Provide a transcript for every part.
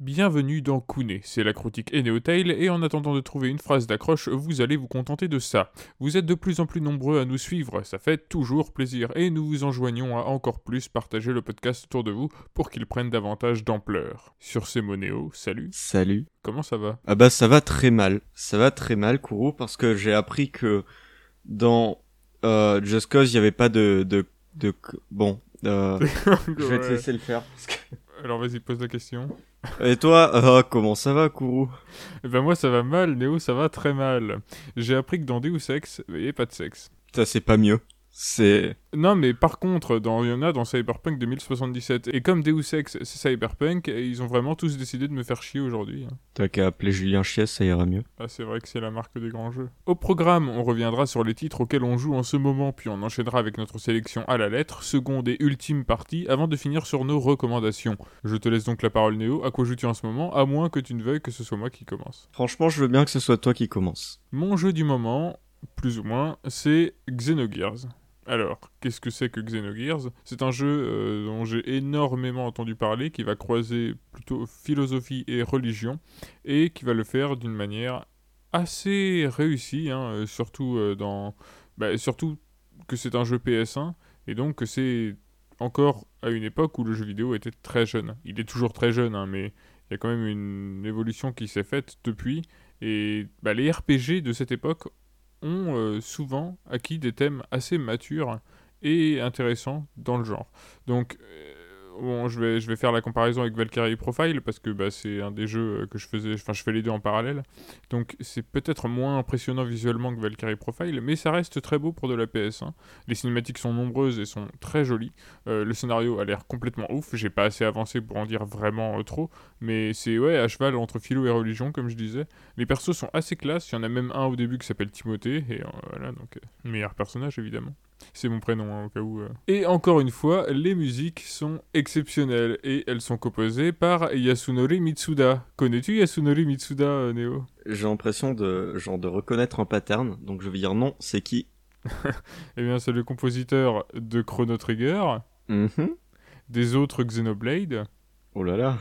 Bienvenue dans Kune, c'est la critique Eneotail et en attendant de trouver une phrase d'accroche, vous allez vous contenter de ça. Vous êtes de plus en plus nombreux à nous suivre, ça fait toujours plaisir et nous vous enjoignons à encore plus partager le podcast autour de vous pour qu'il prenne davantage d'ampleur. Sur ces mots Néo, salut. Salut. Comment ça va? Ah bah ça va très mal. Ça va très mal, Kourou, parce que j'ai appris que dans euh, Just Cause, il n'y avait pas de... de, de bon, euh, je vais te laisser le faire. Parce que... Alors vas-y, pose la question. Et toi, euh, comment ça va, Kourou? Eh ben moi ça va mal, Néo ça va très mal. J'ai appris que dans Deus Ex, il n'y a pas de sexe. Ça c'est pas mieux. C'est... Non, mais par contre, dans, il y en a dans Cyberpunk 2077. Et comme Deus Ex, c'est Cyberpunk, ils ont vraiment tous décidé de me faire chier aujourd'hui. hein. T'as qu'à appeler Julien Chies, ça ira mieux. Ah, c'est vrai que c'est la marque des grands jeux. Au programme, on reviendra sur les titres auxquels on joue en ce moment, puis on enchaînera avec notre sélection à la lettre, seconde et ultime partie, avant de finir sur nos recommandations. Je te laisse donc la parole, Néo. À quoi joues-tu en ce moment, à moins que tu ne veuilles que ce soit moi qui commence? Franchement, je veux bien que ce soit toi qui commence. Mon jeu du moment, plus ou moins, c'est Xenogears. Alors, qu'est-ce que c'est que Xenogears? C'est un jeu euh, dont j'ai énormément entendu parler, qui va croiser plutôt philosophie et religion, et qui va le faire d'une manière assez réussie, hein, euh, surtout euh, dans, bah, surtout que c'est un jeu PS1, et donc que c'est encore à une époque où le jeu vidéo était très jeune. Il est toujours très jeune, hein, mais il y a quand même une évolution qui s'est faite depuis, et bah, les RPG de cette époque ont euh, souvent acquis des thèmes assez matures et intéressants dans le genre. Donc, euh, bon, je vais, je vais faire la comparaison avec Valkyrie Profile parce que bah, c'est un des jeux euh, que je faisais, enfin, je fais les deux en parallèle. Donc, c'est peut-être moins impressionnant visuellement que Valkyrie Profile, mais ça reste très beau pour de la PS1. Les cinématiques sont nombreuses et sont très jolies. Euh, le scénario a l'air complètement ouf. J'ai pas assez avancé pour en dire vraiment euh, trop, mais c'est ouais à cheval entre philo et religion, comme je disais. Les persos sont assez classe. Il y en a même un au début qui s'appelle Timothée, et euh, voilà, donc meilleur personnage évidemment. C'est mon prénom hein, au cas où. euh. Et encore une fois, les musiques sont exceptionnelles et elles sont composées par Yasunori Mitsuda. Connais-tu Yasunori Mitsuda, euh, Néo J'ai l'impression de, genre, de reconnaître un pattern, donc je vais dire non, c'est qui? Eh bien, c'est le compositeur de Chrono Trigger, Mhm. des autres Xenoblade, Oh là là.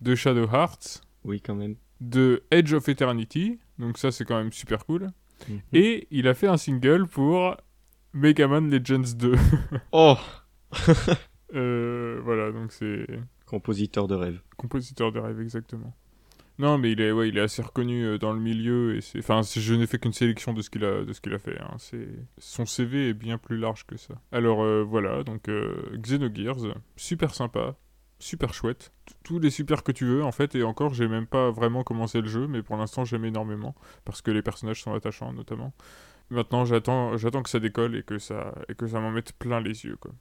de Shadow Hearts, Oui, quand même. de Edge of Eternity, donc ça c'est quand même super cool. Mhm. Et il a fait un single pour Mega Man Legends 2. Oh Euh, voilà, donc c'est Compositeur de rêve. compositeur de rêve exactement. Non, mais il est, ouais, il est assez reconnu euh, dans le milieu et c'est, enfin, je n'ai fait qu'une sélection de ce qu'il a, de ce qu'il a fait. hein. C'est, son CV est bien plus large que ça. Alors euh, voilà, donc euh, Xenogears, super sympa, super chouette, tous les super que tu veux en fait. Et encore, j'ai même pas vraiment commencé le jeu, mais pour l'instant j'aime énormément parce que les personnages sont attachants notamment. Maintenant, j'attends, j'attends que ça décolle et que ça, et que ça m'en mette plein les yeux quoi.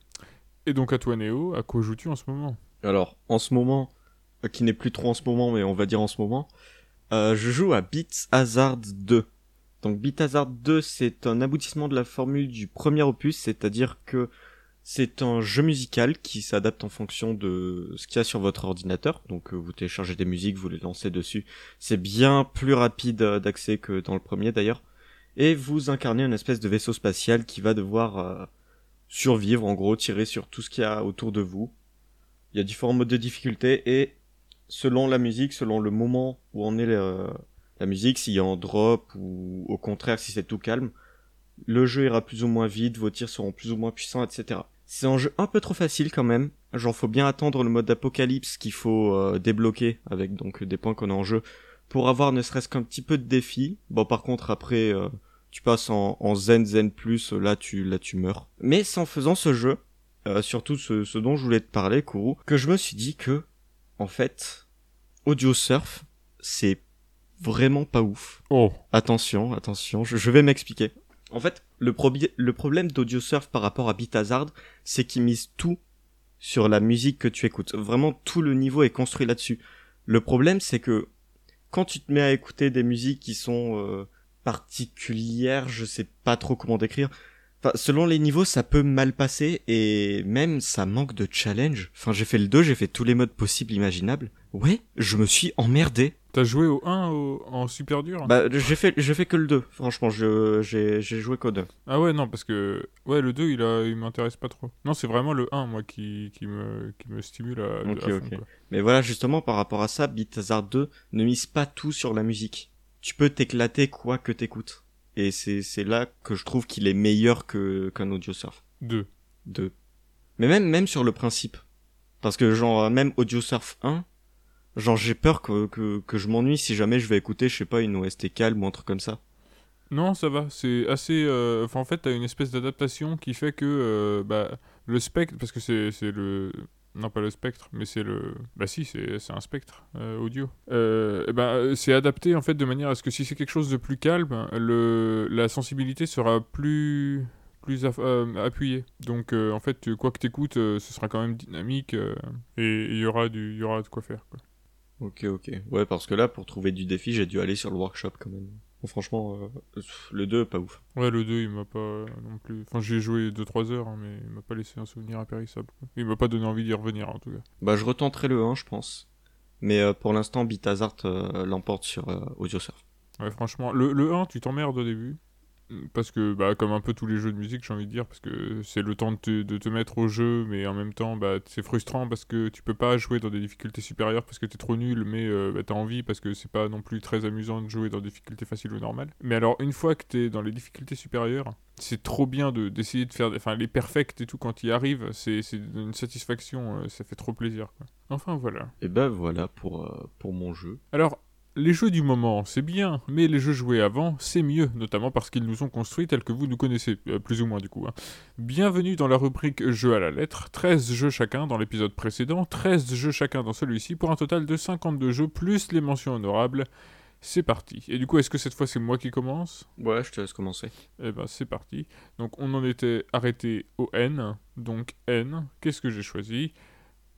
Et donc à toi Néo, à quoi joues-tu en ce moment? Alors, en ce moment, euh, qui n'est plus trop en ce moment, mais on va dire en ce moment, euh, je joue à Beats Hazard 2. Donc Beats Hazard 2, c'est un aboutissement de la formule du premier opus, c'est-à-dire que c'est un jeu musical qui s'adapte en fonction de ce qu'il y a sur votre ordinateur. Donc euh, vous téléchargez des musiques, vous les lancez dessus. C'est bien plus rapide d'accès que dans le premier d'ailleurs. Et vous incarnez une espèce de vaisseau spatial qui va devoir euh, survivre, en gros, tirer sur tout ce qu'il y a autour de vous. Il y a différents modes de difficulté et selon la musique, selon le moment où en est la, la musique, s'il y a en drop ou au contraire si c'est tout calme, le jeu ira plus ou moins vite, vos tirs seront plus ou moins puissants, etc. C'est un jeu un peu trop facile quand même. Genre faut bien attendre le mode apocalypse qu'il faut euh, débloquer avec donc des points qu'on a en jeu pour avoir ne serait-ce qu'un petit peu de défi. Bon par contre après euh, tu passes en, en zen zen plus, là tu là tu meurs. Mais c'est en faisant ce jeu, euh, surtout ce, ce dont je voulais te parler, Kourou, que je me suis dit que en fait Audio Surf c'est vraiment pas ouf. Oh, Attention, attention, je, je vais m'expliquer. En fait, le, le problème d'AudioSurf par rapport à Beat Hazard, c'est qu'il mise tout sur la musique que tu écoutes. Vraiment, tout le niveau est construit là-dessus. Le problème, c'est que quand tu te mets à écouter des musiques qui sont euh, particulières, je sais pas trop comment décrire. Enfin, selon les niveaux, ça peut mal passer et même ça manque de challenge. Enfin, j'ai fait le 2, j'ai fait tous les modes possibles imaginables. Ouais, je me suis emmerdé. T'as joué au 1 au- en super dur Bah, j'ai fait, j'ai fait que le 2. Franchement, j'ai, joué qu'au 2. Ah ouais, non, parce que ouais, le 2, il, a... il m'intéresse pas trop. Non, c'est vraiment le 1, moi, qui, qui, me... qui me stimule à, Ok, à fond. Mais voilà, justement, par rapport à ça, Beat Hazard 2 ne mise pas tout sur la musique. Tu peux t'éclater quoi que t'écoutes. Et c'est, c'est là que je trouve qu'il est meilleur que, qu'un audio surf. 2. 2. Mais même, même sur le principe. Parce que genre, même audio surf 1, genre j'ai peur que, que, que je m'ennuie si jamais je vais écouter, je sais pas, une OST calme ou un truc comme ça. Non, ça va, c'est assez... euh, Enfin, en fait, t'as une espèce d'adaptation qui fait que euh, bah, le spectre, parce que c'est c'est le... Non, pas le spectre, mais c'est le... Bah si, c'est un spectre euh, audio. Euh, eh ben, euh, c'est adapté, en fait, de manière à ce que si c'est quelque chose de plus calme, le... la sensibilité sera plus plus euh. Donc, euh, en fait, quoi que t'écoutes, euh, ce sera quand même dynamique et il y aura du... y aura de quoi faire. Ok, ok. Ouais, parce que là, pour trouver du défi, j'ai dû aller sur le workshop quand même. Bon, franchement, euh, le 2, pas ouf. Ouais, le 2, il m'a pas euh, non plus. Enfin, j'ai joué 2-3 heures, hein, mais il m'a pas laissé un souvenir impérissable. quoi. Il m'a pas donné envie d'y revenir, en tout cas. Bah, je retenterai le 1, je pense. Mais euh, pour l'instant, euh, l'emporte sur euh, Audio Surf. Ouais, franchement, le, le 1, tu t'emmerdes au début. Parce que, bah, comme un peu tous les jeux de musique, j'ai envie de dire, parce que c'est le temps de te, de te mettre au jeu, mais en même temps, bah, c'est frustrant parce que tu peux pas jouer dans des difficultés supérieures parce que t'es trop nul, mais euh, bah, t'as envie parce que c'est pas non plus très amusant de jouer dans des difficultés faciles ou normales. Mais alors, une fois que t'es dans les difficultés supérieures, c'est trop bien de- d'essayer de, faire, enfin, les perfects et tout quand y arrives, c'est c'est une satisfaction, euh, ça fait trop plaisir, quoi. Enfin, voilà. Et ben voilà pour, euh, pour mon jeu. Alors, les jeux du moment, c'est bien, mais les jeux joués avant, c'est mieux, notamment parce qu'ils nous ont construits tels que vous nous connaissez, euh, plus ou moins du coup. hein. Bienvenue dans la rubrique Jeux à la lettre, 13 jeux chacun dans l'épisode précédent, 13 jeux chacun dans celui-ci, pour un total de 52 jeux, plus les mentions honorables. C'est parti. Et du coup, est-ce que cette fois c'est moi qui commence? Ouais, je te laisse commencer. Eh ben, c'est parti. Donc, on en était arrêté au N. Donc, N, qu'est-ce que j'ai choisi?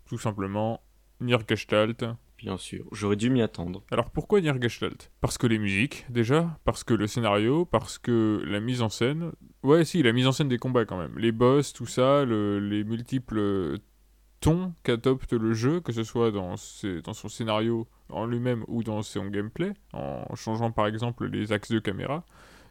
Tout simplement, Nier Gestalt, Bien sûr, j'aurais dû m'y attendre. alors pourquoi Nier Gestalt? Parce que les musiques, déjà, parce que le scénario, parce que la mise en scène? Ouais, si, la mise en scène des combats quand même. Les boss, tout ça, le- les multiples tons qu'adopte le jeu, que ce soit dans son scénario en lui-même ou dans son gameplay, en changeant par exemple les axes de caméra.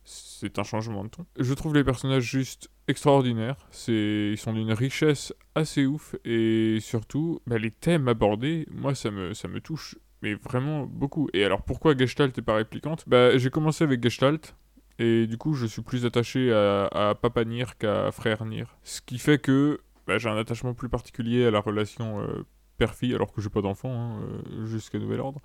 C'est un changement de ton. Je trouve les personnages juste extraordinaires. C'est, ils sont d'une richesse assez ouf et surtout, bah, les thèmes abordés, moi ça me, touche mais vraiment beaucoup. Et alors pourquoi Gestalt est pas réplicante? Bah j'ai commencé avec Gestalt et du coup je suis plus attaché à, Papa Nier qu'à Frère Nier. Ce qui fait que bah, j'ai un attachement plus particulier à la relation euh, père-fille alors que j'ai pas d'enfant hein, euh, jusqu'à nouvel ordre.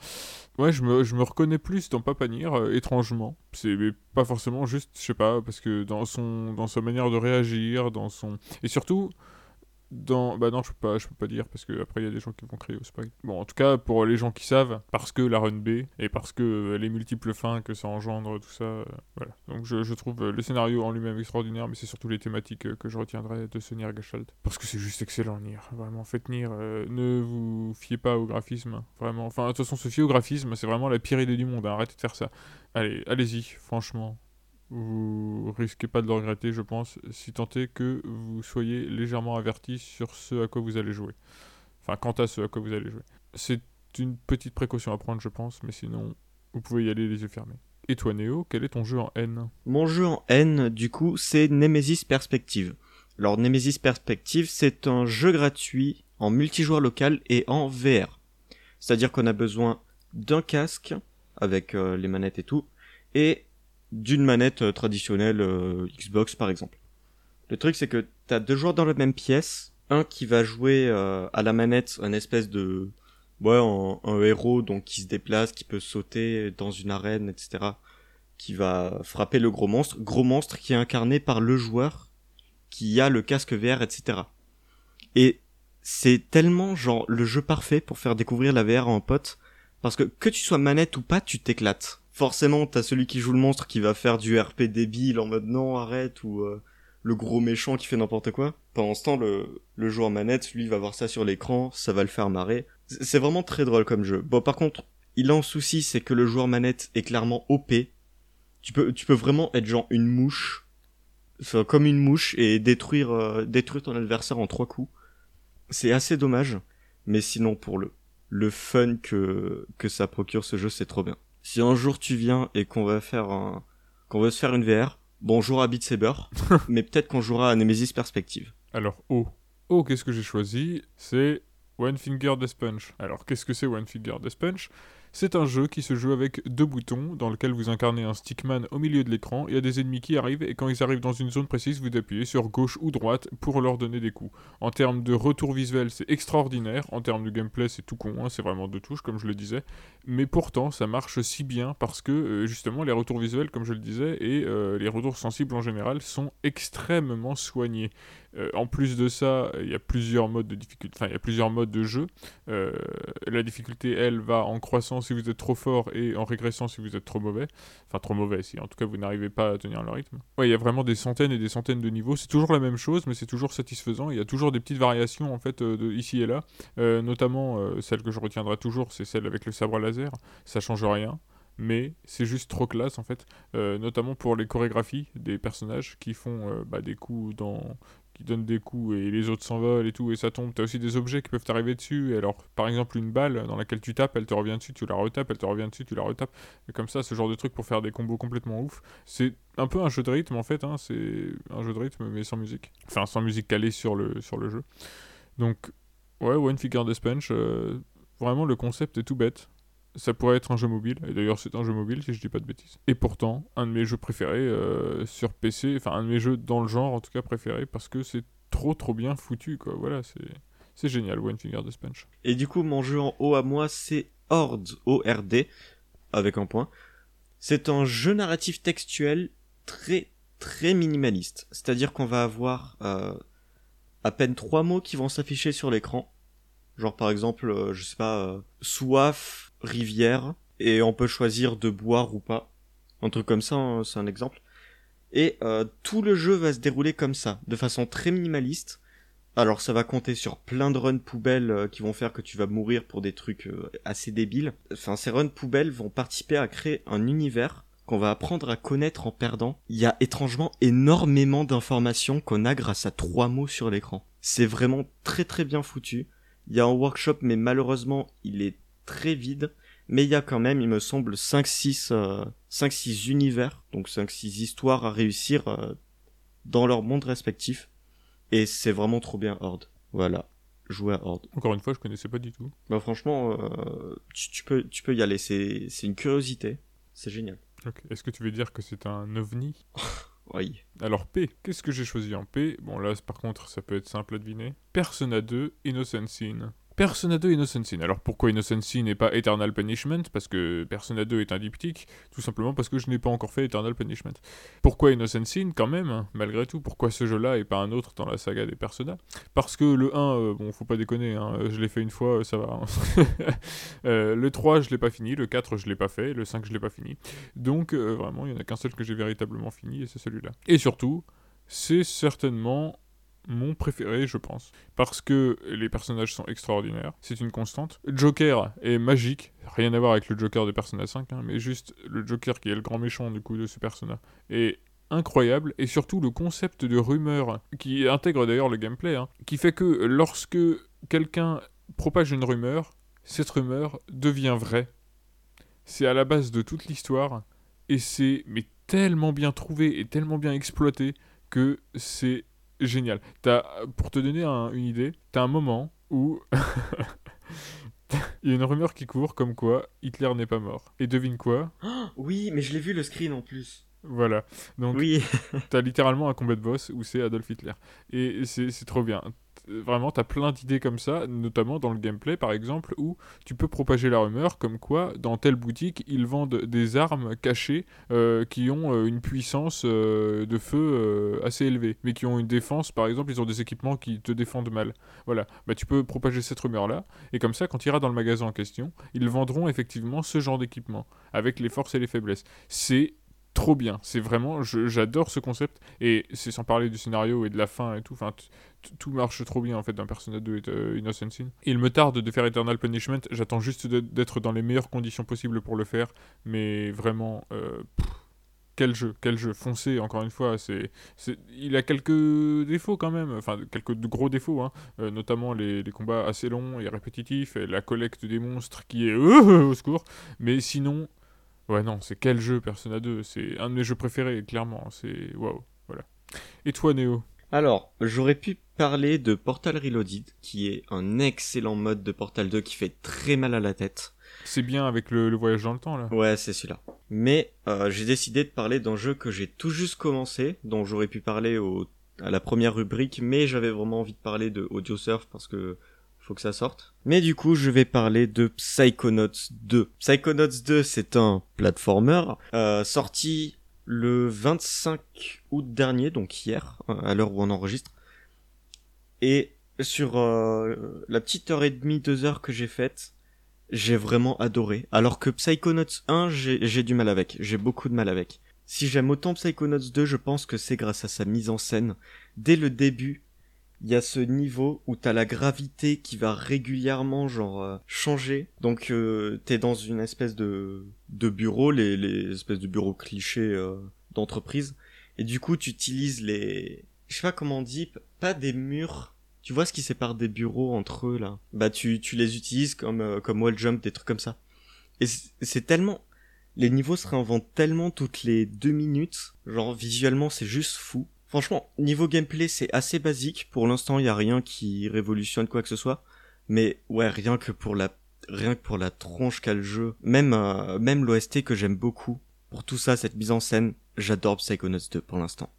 Ouais je me, je me reconnais plus dans Papa Nier euh, étrangement. C'est pas forcément juste je sais pas parce que dans son dans sa manière de réagir, dans son et surtout bah non je peux pas je peux pas dire parce que après il y a des gens qui vont crier au spoil bon en tout cas pour les gens qui savent parce que la run B et parce que euh, les multiples fins que ça engendre tout ça euh, voilà. Donc je, je trouve euh, le scénario en lui-même extraordinaire mais c'est surtout les thématiques que je retiendrai de ce Nier parce que c'est juste excellent Nier. Vraiment faites Nier ne vous fiez pas au graphisme. Vraiment enfin de toute façon se fier au graphisme c'est vraiment la pire idée du monde hein, arrêtez de faire ça. Allez allez-y franchement vous risquez pas de le regretter, je pense, si tant est que vous soyez légèrement averti sur ce à quoi vous allez jouer. Enfin, quant à ce à quoi vous allez jouer. C'est une petite précaution à prendre, je pense, mais sinon, vous pouvez y aller les yeux fermés. Et toi, Néo, quel est ton jeu en N? Mon jeu en N, du coup, c'est Nemesis Perspective. Alors, Nemesis Perspective, c'est un jeu gratuit en multijoueur local et en VR. C'est-à-dire qu'on a besoin d'un casque, avec euh, les manettes et tout, et d'une manette euh, traditionnelle euh, Xbox, par exemple. Le truc, c'est que t'as deux joueurs dans la même pièce, un qui va jouer euh, à la manette un espèce de... Ouais, un, un héros donc qui se déplace, qui peut sauter dans une arène, etc qui va frapper le gros monstre. Gros monstre qui est incarné par le joueur qui a le casque VR, etc. Et c'est tellement genre le jeu parfait pour faire découvrir la VR à un pote. Parce que que tu sois manette ou pas, tu t'éclates. Forcément, t'as celui qui joue le monstre qui va faire du RP débile en mode non, arrête, ou euh, le gros méchant qui fait n'importe quoi. Pendant ce temps, le, le joueur manette, lui, va voir ça sur l'écran, ça va le faire marrer. C'est vraiment très drôle comme jeu. Bon, par contre, il a un souci, c'est que le joueur manette est clairement OP tu peux tu peux vraiment être genre une mouche enfin, comme une mouche et détruire euh, détruire ton adversaire en trois coups c'est assez dommage mais sinon pour le le fun que, que ça procure ce jeu, c'est trop bien. Si un jour tu viens et qu'on va faire un, qu'on veut se faire une VR, bonjour à Beat Saber, mais peut-être qu'on jouera à Nemesis Perspective. Alors, oh. Oh, qu'est-ce que j'ai choisi? C'est One Finger Death Punch. Alors, qu'est-ce que c'est One Finger Death Punch? C'est un jeu qui se joue avec deux boutons, dans lequel vous incarnez un stickman au milieu de l'écran, il y a des ennemis qui arrivent, et quand ils arrivent dans une zone précise, vous appuyez sur gauche ou droite pour leur donner des coups. En termes de retour visuel, c'est extraordinaire, en termes de gameplay, c'est tout con, hein, c'est vraiment deux touches, comme je le disais, mais pourtant, ça marche si bien parce que, euh, justement, les retours visuels, comme je le disais, et euh, les retours sensibles en général, sont extrêmement soignés. Euh, en plus de ça, il y a plusieurs modes de difficulté, enfin il y a plusieurs modes de jeu. Euh, la difficulté, elle, va en croissant si vous êtes trop fort et en régressant si vous êtes trop mauvais. Enfin trop mauvais si en tout cas vous n'arrivez pas à tenir le rythme. Ouais, il y a vraiment des centaines et des centaines de niveaux. C'est toujours la même chose, mais c'est toujours satisfaisant. Il y a toujours des petites variations en fait euh, ici et là. notamment celle que je retiendrai toujours, c'est celle avec le sabre laser. Ça change rien mais c'est juste trop classe en fait, notamment pour les chorégraphies des personnages qui font bah, des coups dans donne des coups et les autres s'envolent et tout et ça tombe. T'as aussi des objets qui peuvent t'arriver dessus. Et alors, par exemple, une balle dans laquelle tu tapes, elle te revient dessus, tu la retapes, elle te revient dessus, tu la retapes. Et comme ça, ce genre de truc pour faire des combos complètement ouf. C'est un peu un jeu de rythme en fait. Hein. C'est un jeu de rythme mais sans musique. Enfin, sans musique calée sur le, sur le jeu. Donc, ouais, One Figure Death Punch, euh, vraiment le concept est tout bête ça pourrait être un jeu mobile, et d'ailleurs c'est un jeu mobile si je dis pas de bêtises. Et pourtant, un de mes jeux préférés euh, sur PC, enfin un de mes jeux dans le genre en tout cas préférés, parce que c'est trop trop bien foutu quoi, voilà, c'est, génial One Finger Punch. Et du coup mon jeu en haut à moi c'est Horde, O-R-D, avec un point. C'est un jeu narratif textuel très très minimaliste, c'est-à-dire qu'on va avoir euh, à peine trois mots qui vont s'afficher sur l'écran. Genre par exemple, euh, je sais pas, soif, rivière et on peut choisir de boire ou pas. Un truc comme ça, hein, c'est un exemple. Et euh, tout le jeu va se dérouler comme ça, de façon très minimaliste. Alors ça va compter sur plein de runs poubelles euh, qui vont faire que tu vas mourir pour des trucs euh, assez débiles. Enfin ces runs poubelles vont participer à créer un univers qu'on va apprendre à connaître en perdant. Il y a étrangement énormément d'informations qu'on a grâce à trois mots sur l'écran. C'est vraiment très très bien foutu. Il y a un workshop mais malheureusement il est très vide, mais il y a quand même, il me semble, 5-6 euh, univers, donc 5-6 histoires à réussir euh, dans leur monde respectif. Et c'est vraiment trop bien Horde. Voilà. Jouer à Horde. Encore une fois, je connaissais pas du tout. Bah franchement, euh, tu, peux, tu peux y aller, c'est une curiosité. C'est génial. Est-ce que tu veux dire que c'est un ovni? Oui. Alors P, qu'est-ce que j'ai choisi en P? Bon là par contre ça peut être simple à deviner. Persona 2 Innocent Sin. Persona 2 Innocent Sin. Alors pourquoi Innocent Sin n'est pas Eternal Punishment? Parce que Persona 2 est un diptyque, tout simplement parce que je n'ai pas encore fait Eternal Punishment. Pourquoi Innocent Sin? Quand même, hein, malgré tout Pourquoi ce jeu-là et pas un autre dans la saga des Persona? Parce que le 1, euh, bon faut pas déconner, hein, je l'ai fait une fois, ça va. Hein. Euh, le 3 je l'ai pas fini, le 4 je l'ai pas fait, le 5 je l'ai pas fini. Donc euh, vraiment il y en a qu'un seul que j'ai véritablement fini et c'est celui-là. Et surtout, c'est certainement mon préféré, je pense. Parce que les personnages sont extraordinaires, c'est une constante. Joker est magique, rien à voir avec le Joker de Persona 5, hein, mais juste le Joker qui est le grand méchant du coup de ce Persona est incroyable, et surtout le concept de rumeur, qui intègre d'ailleurs le gameplay, hein, qui fait que lorsque quelqu'un propage une rumeur, cette rumeur devient vraie. C'est à la base de toute l'histoire, et c'est mais tellement bien trouvé et tellement bien exploité que c'est génial. As, pour te donner une idée, t'as un moment où il y a une rumeur qui court comme quoi Hitler n'est pas mort. Et devine quoi? Oui, mais je l'ai vu le screen en plus. Voilà. Donc, oui. t'as littéralement un combat de boss où c'est Adolf Hitler. Et c'est trop bien vraiment, t'as plein d'idées comme ça, notamment dans le gameplay par exemple, où tu peux propager la rumeur comme quoi dans telle boutique ils vendent des armes cachées euh, qui ont euh, une puissance euh, de feu assez élevée, mais qui ont une défense, par exemple, ils ont des équipements qui te défendent mal. Voilà, bah tu peux propager cette rumeur là, et comme ça, quand tu iras dans le magasin en question, ils vendront effectivement ce genre d'équipement, avec les forces et les faiblesses. C'est trop bien. C'est vraiment, j'adore ce concept. Et c'est sans parler du scénario et de la fin et tout. Tout marche trop bien en fait dans Persona 2 et euh, Innocent Sin. Il me tarde de faire Eternal Punishment. J'attends juste d'être dans les meilleures conditions possibles pour le faire. Mais vraiment, euh, quel jeu, quel jeu. Foncé, encore une fois, c'est, il a quelques défauts quand même, enfin quelques gros défauts, hein. Euh, notamment les, les combats assez longs et répétitifs, et la collecte des monstres qui est au secours. Mais sinon, ouais non, c'est quel jeu Persona 2, c'est un de mes jeux préférés, clairement. C'est waouh, voilà. Et toi, Néo Alors, j'aurais pu parler de Portal Reloaded, qui est un excellent mode de Portal 2 qui fait très mal à la tête. C'est bien avec le, le voyage dans le temps là. Ouais, c'est celui-là. Mais euh, j'ai décidé de parler d'un jeu que j'ai tout juste commencé, dont j'aurais pu parler au, à la première rubrique, mais j'avais vraiment envie de parler de Audio Surf parce que faut que ça sorte. Mais du coup, je vais parler de Psychonauts 2. Psychonauts 2, c'est un platformer euh, sorti le 25 août dernier, donc hier, euh, à l'heure où on enregistre. Et sur euh, la petite heure et demie, deux heures que j'ai faite, j'ai vraiment adoré. Alors que Psychonauts 1, j'ai j'ai du mal avec. J'ai beaucoup de mal avec. Si j'aime autant Psychonauts 2, je pense que c'est grâce à sa mise en scène. Dès le début, il y a ce niveau où t'as la gravité qui va régulièrement genre euh, changer. Donc euh, t'es dans une espèce de de bureau, les les espèces de bureaux clichés euh, d'entreprise. Et du coup, tu utilises les je sais pas comment on dit, pas des murs. Tu vois ce qui sépare des bureaux entre eux là? Bah tu tu les utilises comme euh, comme wall jump, des trucs comme ça. Et c'est tellement les niveaux se réinventent tellement toutes les deux minutes. Genre visuellement, c'est juste fou. Franchement, niveau gameplay, c'est assez basique. Pour l'instant, il y a rien qui révolutionne quoi que ce soit. Mais ouais, rien que pour la rien que pour la tronche qu'a le jeu, même euh, même l'OST que j'aime beaucoup. Pour tout ça, cette mise en scène, j'adore Psychonauts 2 pour l'instant.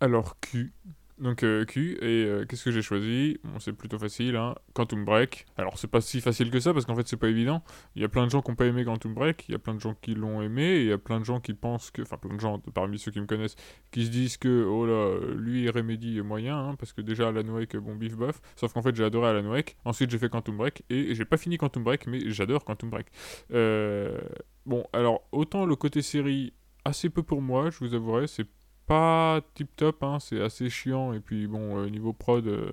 Alors Q. Donc euh, Q, et euh, qu'est-ce que j'ai choisi? C'est plutôt facile, hein. Quantum Break. Alors, c'est pas si facile que ça, parce qu'en fait, c'est pas évident. Il y a plein de gens qui ont pas aimé Quantum Break, il y a plein de gens qui l'ont aimé, et il y a plein de gens qui pensent que... Enfin, plein de gens, parmi ceux qui me connaissent, qui se disent que, oh là, lui, Remedy est moyen, hein, parce que déjà, Alan Wake, bon, bif bof. Sauf qu'en fait, j'ai adoré Alan Wake. Ensuite, j'ai fait Quantum Break, et j'ai pas fini Quantum Break, mais j'adore Quantum Break. Euh... Bon, alors, autant le côté série, assez peu pour moi, je vous avouerai, c'est pas tip top, hein, c'est assez chiant. Et puis bon, euh, niveau prod, euh,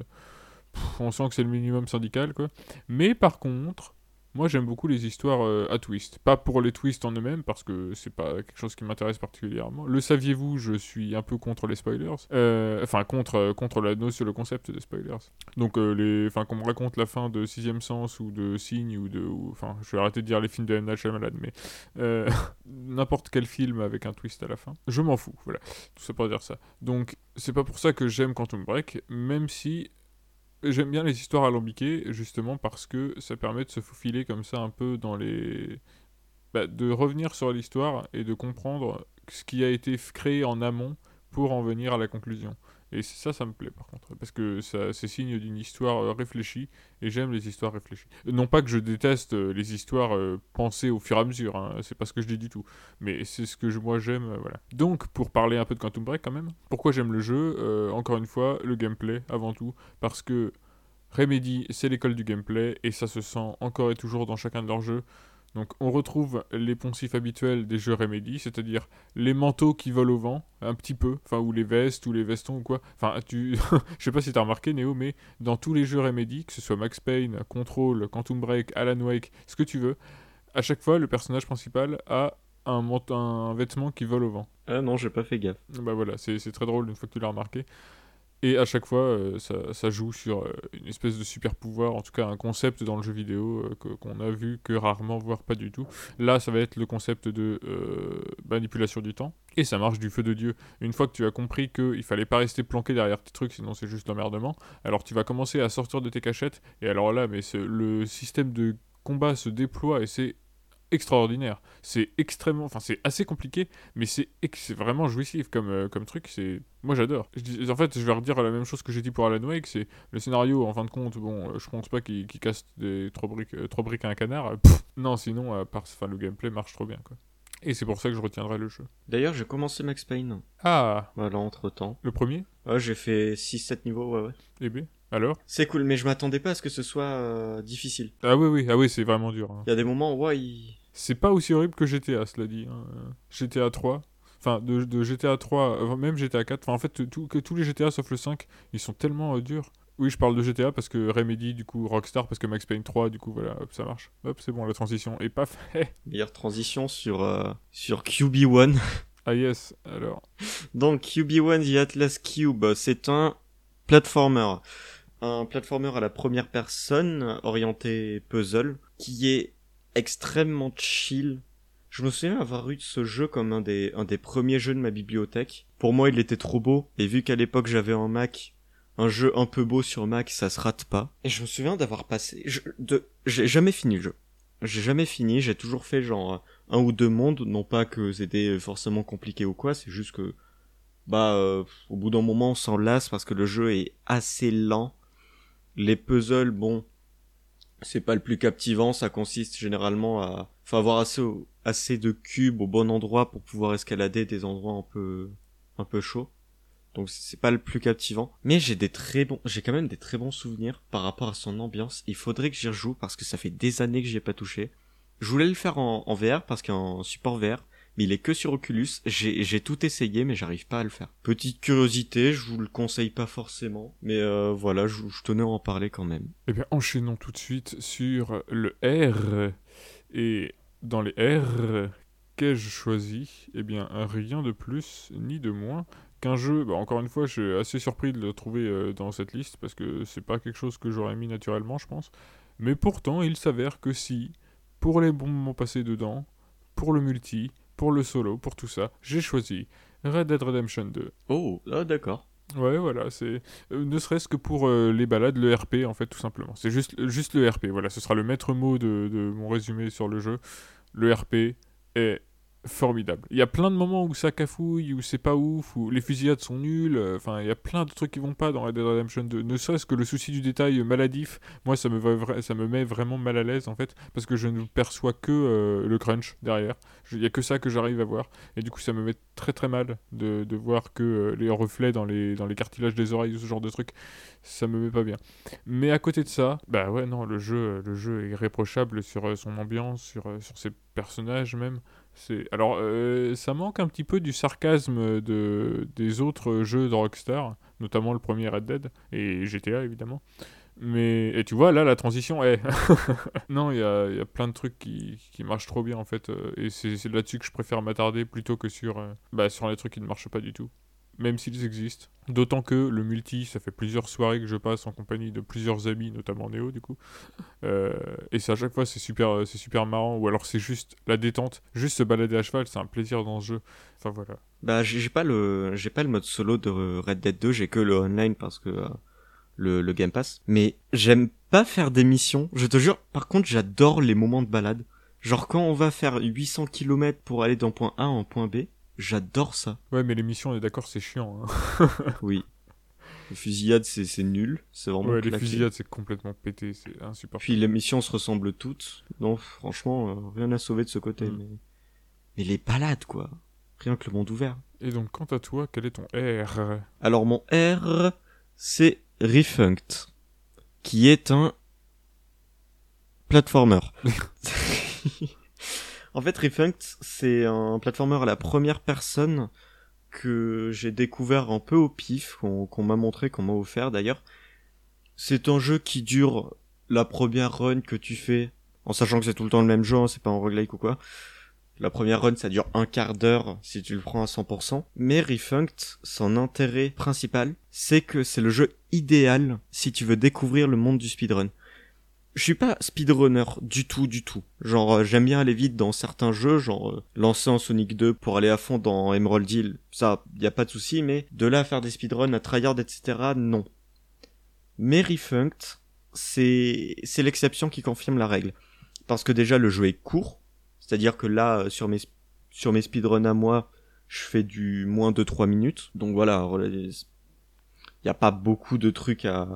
on sent que c'est le minimum syndical, quoi. Mais par contre, moi j'aime beaucoup les histoires euh, à twist. Pas pour les twists en eux-mêmes, parce que c'est pas quelque chose qui m'intéresse particulièrement. Le saviez-vous, je suis un peu contre les spoilers. Euh, Enfin, contre, euh, contre la notion, le concept des spoilers. Donc, qu'on me raconte la fin de Sixième Sens ou de Signe ou de, enfin, je vais arrêter de dire les films de M. Night Shyamalan, mais n'importe quel film avec un twist à la fin, je m'en fous. Voilà, tout ça pour dire ça. Donc, c'est pas pour ça que j'aime Quantum Break, même si j'aime bien les histoires alambiquées, justement parce que ça permet de se faufiler comme ça un peu dans les. bah, de revenir sur l'histoire et de comprendre ce qui a été créé en amont pour en venir à la conclusion. Et ça, ça me plaît par contre, parce que c'est signe d'une histoire euh, réfléchie, et j'aime les histoires réfléchies. Non pas que je déteste euh, les histoires euh, pensées au fur et à mesure, hein, c'est pas ce que je dis du tout, mais c'est ce que moi j'aime, euh, voilà. Donc, pour parler un peu de Quantum Break quand même, pourquoi j'aime le jeu Euh, Encore une fois, le gameplay avant tout, parce que Remedy, c'est l'école du gameplay, et ça se sent encore et toujours dans chacun de leurs jeux. Donc on retrouve les poncifs habituels des jeux Remedy, c'est-à-dire les manteaux qui volent au vent, un petit peu, enfin ou les vestes ou les vestons ou quoi. Enfin, tu, je sais pas si t'as remarqué Néo, mais dans tous les jeux Remedy, que ce soit Max Payne, Control, Quantum Break, Alan Wake, ce que tu veux, à chaque fois le personnage principal a un, un vêtement qui vole au vent. Ah non, j'ai pas fait gaffe. Bah voilà, c'est c'est très drôle une fois que tu l'as remarqué. Et à chaque fois, euh, ça, ça joue sur euh, une espèce de super pouvoir, en tout cas un concept dans le jeu vidéo euh, qu'on a vu que rarement, voire pas du tout. Là, ça va être le concept de euh, manipulation du temps. Et ça marche du feu de Dieu. Une fois que tu as compris qu'il fallait pas rester planqué derrière tes trucs, sinon c'est juste l'emmerdement, alors tu vas commencer à sortir de tes cachettes. Et alors là, mais le système de combat se déploie et c'est extraordinaire. C'est extrêmement, enfin c'est assez compliqué, mais c'est vraiment jouissif comme, euh, comme truc. C'est moi j'adore. En fait, je vais redire la même chose que j'ai dit pour Alan Wake. C'est le scénario. En fin de compte, bon, euh, je pense pas qu'il qu'il casse des trois briques, euh, trois briques à un canard. Pff, non, sinon, à part, enfin le gameplay marche trop bien quoi. Et c'est pour ça que je retiendrai le jeu. D'ailleurs, j'ai commencé Max Payne. Ah, Voilà, entre temps. le premier? Ouais, j'ai fait 6-7 niveaux, ouais, ouais. Eh bien, alors C'est cool, mais je m'attendais pas à ce que ce soit euh, difficile. Ah oui, oui, ah oui, c'est vraiment dur. hein. Il y a des moments où, ouais, il... C'est pas aussi horrible que GTA, cela dit. hein. GTA 3. Enfin, de, de GTA 3, euh, même GTA 4. Enfin, en fait, tout, que tous les GTA sauf le 5, ils sont tellement euh, durs. Oui, je parle de GTA parce que Remedy, du coup, Rockstar, parce que Max Payne 3, du coup, voilà, hop, ça marche. Hop, c'est bon, la transition est pas faite. meilleure transition sur, euh, sur QB1. Ah yes, alors. Donc QB1 The Atlas Cube, c'est un platformer. Un platformer à la première personne, orienté puzzle, qui est extrêmement chill. Je me souviens avoir eu ce jeu comme un des, premiers jeux de ma bibliothèque. Pour moi, il était trop beau, et vu qu'à l'époque j'avais un Mac, un jeu un peu beau sur Mac, ça se rate pas. Et je me souviens d'avoir passé, de, j'ai jamais fini le jeu. J'ai jamais fini, j'ai toujours fait genre un ou deux mondes, non pas que c'était forcément compliqué ou quoi, c'est juste que bah euh, au bout d'un moment on s'en lasse parce que le jeu est assez lent. Les puzzles, bon, c'est pas le plus captivant, ça consiste généralement à avoir assez de cubes au bon endroit pour pouvoir escalader des endroits un peu chauds. Donc c'est pas le plus captivant, mais j'ai quand même des très bons souvenirs par rapport à son ambiance. Il faudrait que j'y rejoue parce que ça fait des années que j'y ai pas touché. Je voulais le faire en, en VR parce qu'en support VR, mais il est que sur Oculus. J'ai tout essayé, mais j'arrive pas à le faire. Petite curiosité, je vous le conseille pas forcément, mais euh, voilà, je, tenais à en parler quand même. Eh bien, enchaînons tout de suite sur le R. Et dans les R, qu'ai-je choisi? Eh bien, rien de plus ni de moins qu'un jeu. Bah, encore une fois, je suis assez surpris de le trouver euh, dans cette liste parce que c'est pas quelque chose que j'aurais mis naturellement, je pense. Mais pourtant, il s'avère que si pour les bons moments passés dedans, pour le multi, pour le solo, pour tout ça, j'ai choisi Red Dead Redemption 2. Oh, ah, d'accord. Ouais, voilà, c'est euh, ne serait-ce que pour euh, les balades, le RP en fait, tout simplement. C'est juste, juste le RP, voilà, ce sera le maître mot de, de mon résumé sur le jeu. Le RP est formidable. Il y a plein de moments où ça cafouille, où c'est pas ouf, où les fusillades sont nulles. euh, Enfin, il y a plein de trucs qui vont pas dans Red Dead Redemption 2. Ne serait-ce que le souci du détail maladif, moi ça me, va ça me met vraiment mal à l'aise en fait, parce que je ne perçois que euh, le crunch derrière. Il y a que ça que j'arrive à voir. Et du coup, ça me met très très mal de, voir que euh, les reflets dans les, cartilages des oreilles ou ce genre de trucs, ça me met pas bien. Mais à côté de ça, bah ouais, non, le jeu, le jeu est irréprochable sur son ambiance, sur, sur ses personnages même. Alors euh, ça manque un petit peu du sarcasme de des autres jeux de Rockstar, notamment le premier Red Dead et GTA évidemment. Mais et tu vois là la transition est non il y a, y a plein de trucs qui, qui marchent trop bien en fait euh, et c'est c'est là-dessus que je préfère m'attarder plutôt que sur euh, bah, sur les trucs qui ne marchent pas du tout même s'ils existent. D'autant que le multi, ça fait plusieurs soirées que je passe en compagnie de plusieurs amis, notamment Néo du coup. Euh, et c'est à chaque fois c'est super, euh, c'est super marrant. Ou alors c'est juste la détente, juste se balader à cheval, c'est un plaisir dans ce jeu. Enfin voilà. Bah j'ai pas le j'ai pas le mode solo de Red Dead 2, j'ai que le online parce que euh, le, le Game Pass. Mais j'aime pas faire des missions. Je te jure. Par contre, j'adore les moments de balade. Genre quand on va faire 800 km pour aller d'un point A en point B, j'adore ça. Ouais, mais les missions, on est d'accord, c'est chiant. hein. Oui. Les fusillades, c'est nul. C'est vraiment Ouais, les fusillades, c'est complètement pété, c'est insupportable. Puis les missions se ressemblent toutes. Donc franchement, euh, rien à sauver de ce côté. Mm. Mais... mais les balades, quoi. Rien que le monde ouvert. Et donc, quant à toi, quel est ton R? Alors mon R, c'est Refunct, qui est un platformer. en fait, Refunct, c'est un platformer à la première personne que j'ai découvert un peu au pif, qu'on m'a montré, qu'on m'a offert d'ailleurs. C'est un jeu qui dure la première run que tu fais, en sachant que c'est tout le temps le même jeu, hein, c'est pas un roguelike ou quoi. La première run, ça dure un quart d'heure si tu le prends à 100%. Mais Refunct, son intérêt principal, c'est que c'est le jeu idéal si tu veux découvrir le monde du speedrun. Je suis pas speedrunner du tout, du tout. Genre, euh, j'aime bien aller vite dans certains jeux, genre euh, lancer en Sonic 2 pour aller à fond dans Emerald Hill, ça, y a pas de souci, mais de là à faire des speedruns à tryhard, etc., non. Mais Refunct, c'est c'est l'exception qui confirme la règle. Parce que déjà, le jeu est court, c'est-à-dire que là, euh, sur mes, sur mes speedruns à moi, je fais du moins de 3 minutes. Donc voilà, il n'y a pas beaucoup de trucs à,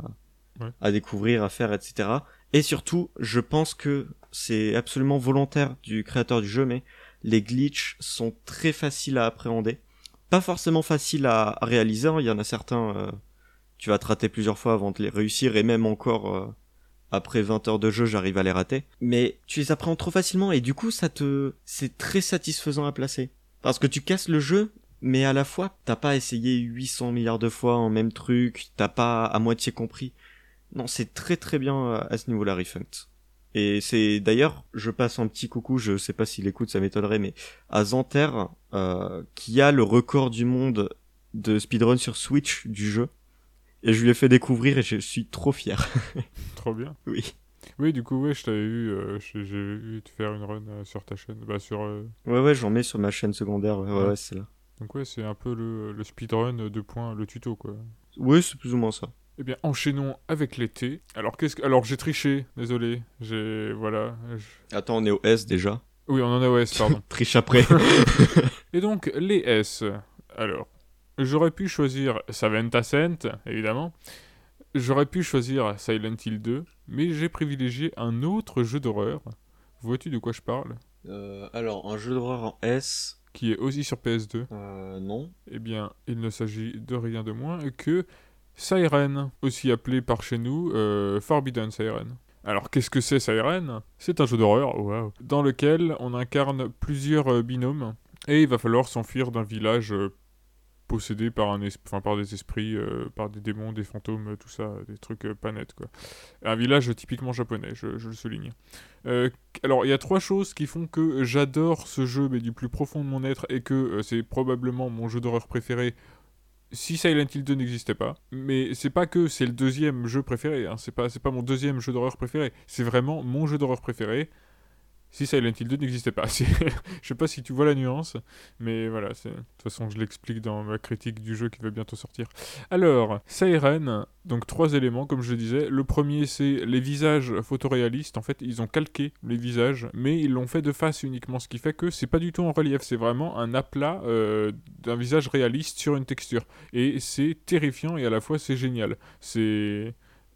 Ouais. à découvrir, à faire, etc. Et surtout, je pense que c'est absolument volontaire du créateur du jeu, mais les glitches sont très faciles à appréhender. Pas forcément faciles à, réaliser, hein. il y en a certains, euh, tu vas te rater plusieurs fois avant de les réussir, et même encore... euh, après 20 heures de jeu, j'arrive à les rater. Mais tu les appréhendes trop facilement et du coup, ça te, c'est très satisfaisant à placer. Parce que tu casses le jeu, mais à la fois, t'as pas essayé 800 milliards de fois en même truc, t'as pas à moitié compris. Non, c'est très très bien euh, à ce niveau-là, Refunct. Et c'est d'ailleurs, je passe un petit coucou, je sais pas s'il écoute, ça m'étonnerait, mais à Zanter, euh, qui a le record du monde de speedrun sur Switch du jeu. Et je lui ai fait découvrir et je suis trop fier. Trop bien. oui. Oui, du coup, ouais, je t'avais vu, euh, j'ai vu te faire une run euh, sur ta chaîne. Bah, sur, Ouais, ouais, j'en mets sur ma chaîne secondaire, ouais, ouais, Ouais. ouais, c'est là. Donc, ouais, c'est un peu le, le speedrun de points, le tuto, quoi. Oui, c'est plus ou moins ça. Eh bien, enchaînons avec l'été. Alors, qu'est-ce que. Alors, j'ai triché, désolé. J'ai. Voilà. je- Attends, on est au S déjà. Oui, on en a OS, pardon. Triche après. Et donc, les S. Alors, j'aurais pu choisir Saventa Cent, évidemment. J'aurais pu choisir Silent Hill 2, mais j'ai privilégié un autre jeu d'horreur. Vois-tu de quoi je parle? Euh, alors, un jeu d'horreur en S, Qui est aussi sur PS2. euh, non. Eh bien, il ne s'agit de rien de moins que Siren, aussi appelé par chez nous euh, Forbidden Siren. Alors, qu'est-ce que c'est Siren? C'est un jeu d'horreur, waouh, dans lequel on incarne plusieurs euh, binômes et il va falloir s'enfuir d'un village euh, possédé par, des esprits, par des démons, des fantômes, tout ça, des trucs pas nets, quoi. Un village typiquement japonais, je, le souligne. Alors, il y a trois choses qui font que j'adore ce jeu, mais du plus profond de mon être, et que c'est probablement mon jeu d'horreur préféré si Silent Hill 2 n'existait pas. Mais c'est pas que c'est le deuxième jeu préféré, hein, c'est pas, pas mon deuxième jeu d'horreur préféré, c'est vraiment mon jeu d'horreur préféré. Si Silent Hill 2 n'existait pas. Je sais pas si tu vois la nuance, mais voilà, de toute façon je l'explique dans ma critique du jeu qui va bientôt sortir. Alors, Siren, donc trois éléments comme je le disais. Le premier c'est les visages photoréalistes, en fait ils ont calqué les visages, mais ils l'ont fait de face uniquement, ce qui fait que c'est pas du tout en relief, c'est vraiment un aplat euh, d'un visage réaliste sur une texture. Et c'est terrifiant et à la fois c'est génial. C'est...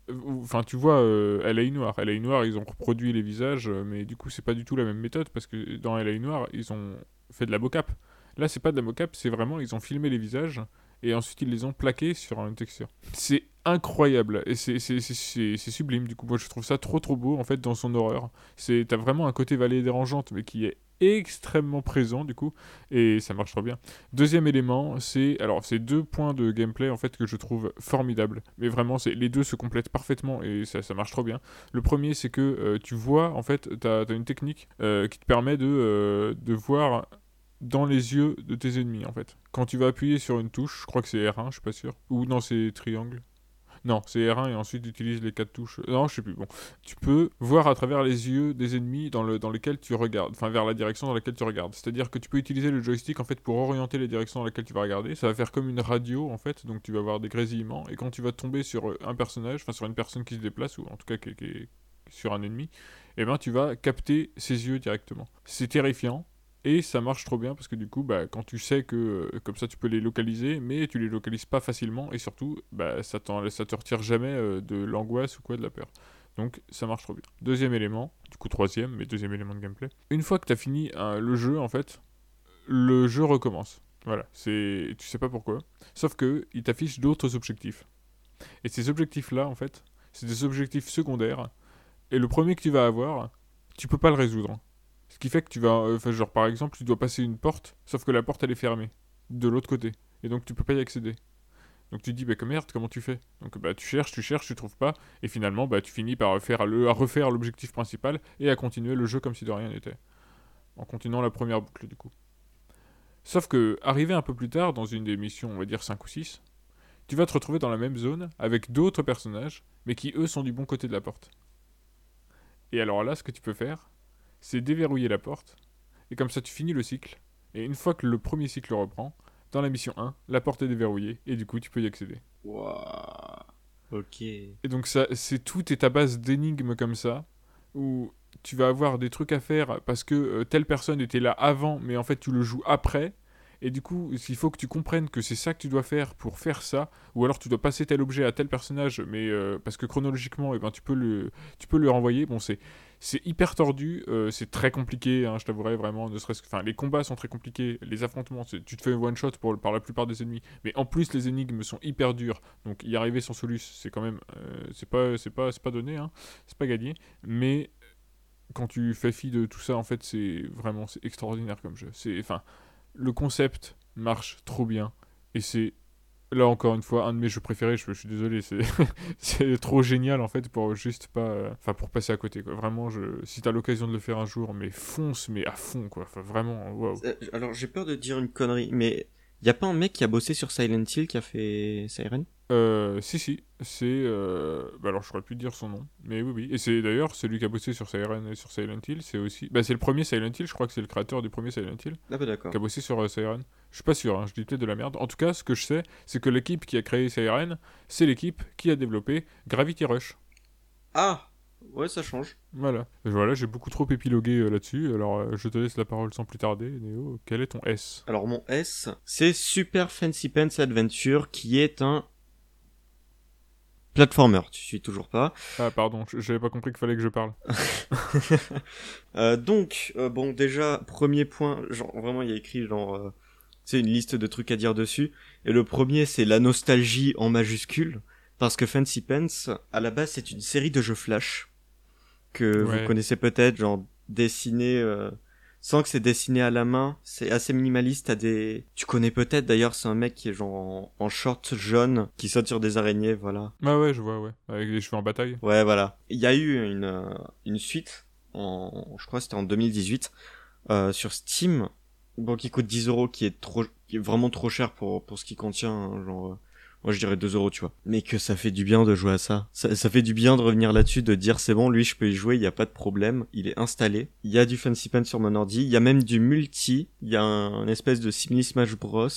Enfin, tu vois, euh, LA Noir. LA Noir, ils ont reproduit les visages, euh, mais du coup, c'est pas du tout la même méthode parce que dans LA Noir, ils ont fait de la mocap. Là, c'est pas de la mocap, c'est vraiment, ils ont filmé les visages et ensuite ils les ont plaqués sur une texture. C'est incroyable et c'est sublime. Du coup, moi, je trouve ça trop trop beau en fait dans son horreur. T'as vraiment un côté vallée dérangeante, mais qui est extrêmement présent du coup et ça marche trop bien. Deuxième élément, c'est alors c'est deux points de gameplay en fait que je trouve formidables. Mais vraiment, c'est les deux se complètent parfaitement et ça, ça marche trop bien. Le premier, c'est que euh, tu vois en fait, t'as as une technique euh, qui te permet de euh, de voir dans les yeux de tes ennemis en fait. Quand tu vas appuyer sur une touche, je crois que c'est R1, je suis pas sûr, ou non c'est triangle. Non, c'est R1 et ensuite tu utilises les quatre touches. Non, je sais plus. Bon, tu peux voir à travers les yeux des ennemis dans, le, dans lesquels tu regardes, enfin vers la direction dans laquelle tu regardes. C'est-à-dire que tu peux utiliser le joystick en fait pour orienter les directions dans lesquelles tu vas regarder. Ça va faire comme une radio en fait, donc tu vas avoir des grésillements. Et quand tu vas tomber sur euh, un personnage, enfin sur une personne qui se déplace, ou en tout cas qui, qui sur un ennemi, eh ben tu vas capter ses yeux directement. C'est terrifiant. Et ça marche trop bien parce que du coup, bah, quand tu sais que euh, comme ça tu peux les localiser, mais tu les localises pas facilement et surtout, bah, ça, ça te retire jamais euh, de l'angoisse ou quoi, de la peur. Donc ça marche trop bien. Deuxième élément, du coup troisième, mais deuxième élément de gameplay. Une fois que tu as fini euh, le jeu, en fait, le jeu recommence. Voilà, c'est tu sais pas pourquoi. Sauf que il t'affiche d'autres objectifs. Et ces objectifs-là, en fait, c'est des objectifs secondaires. Et le premier que tu vas avoir, tu peux pas le résoudre. Ce qui fait que tu vas, euh, genre par exemple, tu dois passer une porte, sauf que la porte elle est fermée de l'autre côté, et donc tu peux pas y accéder. Donc tu te dis bah que merde, comment tu fais? Donc bah tu cherches, tu cherches, tu trouves pas, et finalement bah tu finis par faire le, à refaire l'objectif principal et à continuer le jeu comme si de rien n'était, en continuant la première boucle du coup. Sauf que arrivé un peu plus tard dans une des missions, on va dire 5 ou 6, tu vas te retrouver dans la même zone avec d'autres personnages, mais qui eux sont du bon côté de la porte. Et alors là, ce que tu peux faire, c'est déverrouiller la porte, et comme ça tu finis le cycle, et une fois que le premier cycle reprend, dans la mission 1, la porte est déverrouillée, et du coup tu peux y accéder. Waouh. Ok. Et donc ça, c'est tout est à base d'énigmes comme ça, où tu vas avoir des trucs à faire parce que euh, telle personne était là avant, mais en fait tu le joues après. Et du coup, il faut que tu comprennes que c'est ça que tu dois faire pour faire ça, ou alors tu dois passer tel objet à tel personnage, mais euh, parce que chronologiquement, eh ben, tu peux le, tu peux le renvoyer. Bon, c'est, hyper tordu, euh, c'est très compliqué, hein, je t'avouerai vraiment. Ne serait-ce que, enfin, les combats sont très compliqués, les affrontements, tu te fais one shot pour, par la plupart des ennemis, mais en plus les énigmes sont hyper dures. Donc y arriver sans solus, c'est quand même, euh, c'est pas, pas, pas donné, hein, c'est pas gagné. Mais quand tu fais fi de tout ça, en fait, c'est vraiment, extraordinaire comme jeu. C'est, enfin, le concept marche trop bien et c'est là encore une fois, un de mes jeux préférés, je, suis désolé, c'est trop génial en fait pour juste pas. Enfin, pour passer à côté. Vraiment, je, si t'as l'occasion de le faire un jour, mais fonce, mais à fond quoi. Enfin, vraiment, waouh. Euh, Alors j'ai peur de dire une connerie, mais y a pas un mec qui a bossé sur Silent Hill qui a fait Siren? Euh, si, si, c'est. Euh... Bah alors, je saurais plus dire son nom, mais oui, oui. Et c'est d'ailleurs celui qui a bossé sur Siren et sur Silent Hill, c'est aussi. Bah, c'est le premier Silent Hill, je crois que c'est le créateur du premier Silent Hill. Ah bah d'accord. qui a bossé sur euh, Siren. Je suis pas sûr, hein, je dis peut-être de la merde. En tout cas, ce que je sais, c'est que l'équipe qui a créé Siren, c'est l'équipe qui a développé Gravity Rush. Ah Ouais, ça change. Voilà. Voilà, j'ai beaucoup trop épilogué euh, là-dessus. Alors, euh, je te laisse la parole sans plus tarder. Néo, quel est ton S? Alors mon S, c'est Super Fancy Pants Adventure, qui est un platformer. Tu suis toujours pas. Ah, pardon, j'avais pas compris qu'il fallait que je parle. Euh, donc, euh, bon, déjà, premier point, genre, vraiment, il y a écrit, genre, euh, c'est une liste de trucs à dire dessus. Et le premier, c'est la nostalgie en majuscule. Parce que Fancy Pants, à la base, c'est une série de jeux Flash. Que Ouais. vous connaissez peut-être, genre, dessiné, euh, sans que c'est dessiné à la main. C'est assez minimaliste, à des... Tu connais peut-être, d'ailleurs, c'est un mec qui est genre en, en short jaune, qui saute sur des araignées, voilà. Ah ouais, je vois, ouais. Avec les cheveux en bataille. Ouais, voilà. Il y a eu une, euh, une suite, en, je crois c'était en 2018, euh, sur Steam, bon, qui coûte 10 euros, qui est trop, qui est vraiment trop cher pour, pour ce qu'il contient, hein, genre, euh, moi je dirais 2 euros, tu vois. Mais que ça fait du bien de jouer à ça. Ça, ça fait du bien de revenir là-dessus, de dire c'est bon, lui je peux y jouer, il n'y a pas de problème, il est installé. Il y a du Fancy Pen sur mon ordi, il y a même du multi, il y a un, espèce de simili Smash Bros.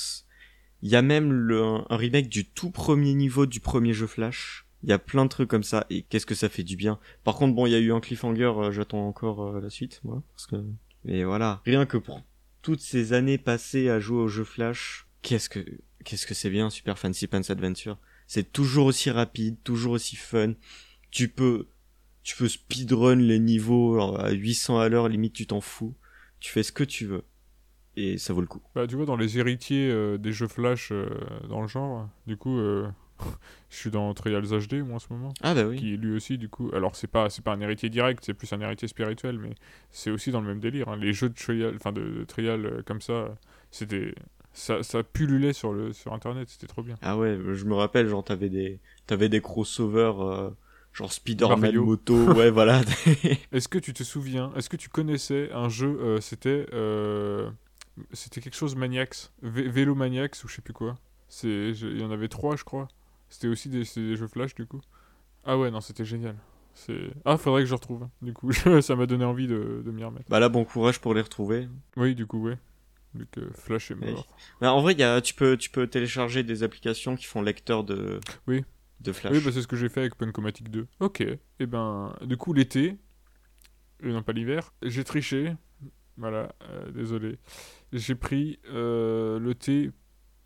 Il y a même le, un remake du tout premier niveau du premier jeu Flash. Il y a plein de trucs comme ça et qu'est-ce que ça fait du bien. Par contre, bon, il y a eu un cliffhanger, euh, j'attends encore euh, la suite, moi, parce que. Mais voilà, rien que pour toutes ces années passées à jouer au jeu Flash, qu'est-ce que qu'est-ce que c'est bien Super Fancy Pants Adventure. C'est toujours aussi rapide, toujours aussi fun. Tu peux tu peux speedrun les niveaux à 800 à l'heure, limite tu t'en fous. Tu fais ce que tu veux et ça vaut le coup. Bah, tu vois, dans les héritiers euh, des jeux Flash euh, dans le genre, du coup, euh, je suis dans Trials HD, moi, en ce moment. Ah bah oui. qui lui aussi du coup alors c'est pas c'est pas un héritier direct c'est plus un héritier spirituel mais c'est aussi dans le même délire hein. les jeux de trial enfin de, de trial comme ça c'était ça, ça pullulait sur le sur internet c'était trop bien Ah ouais, je me rappelle, genre t'avais des t'avais des crossovers euh, genre Spider-Man moto, ouais voilà. est-ce que tu te souviens est-ce que tu connaissais un jeu euh, c'était euh, c'était quelque chose Maniacs Vé- Vélo Maniacs ou je sais plus quoi? C'est il y en avait trois je crois c'était aussi des, des jeux flash du coup ah ouais non c'était génial c'est ah faudrait que je retrouve hein. du coup ça m'a donné envie de, de m'y remettre bah là bon courage pour les retrouver. Oui, du coup, ouais. Vu que Flash est Oui. mort. Mais en vrai, y a tu peux tu peux télécharger des applications qui font lecteur de Oui. de Flash. Oui, bah, c'est ce que j'ai fait avec Punkomatic 2. Ok. Et ben, du coup, l'été, et non pas l'hiver, j'ai triché. Voilà, euh, désolé. J'ai pris euh, le T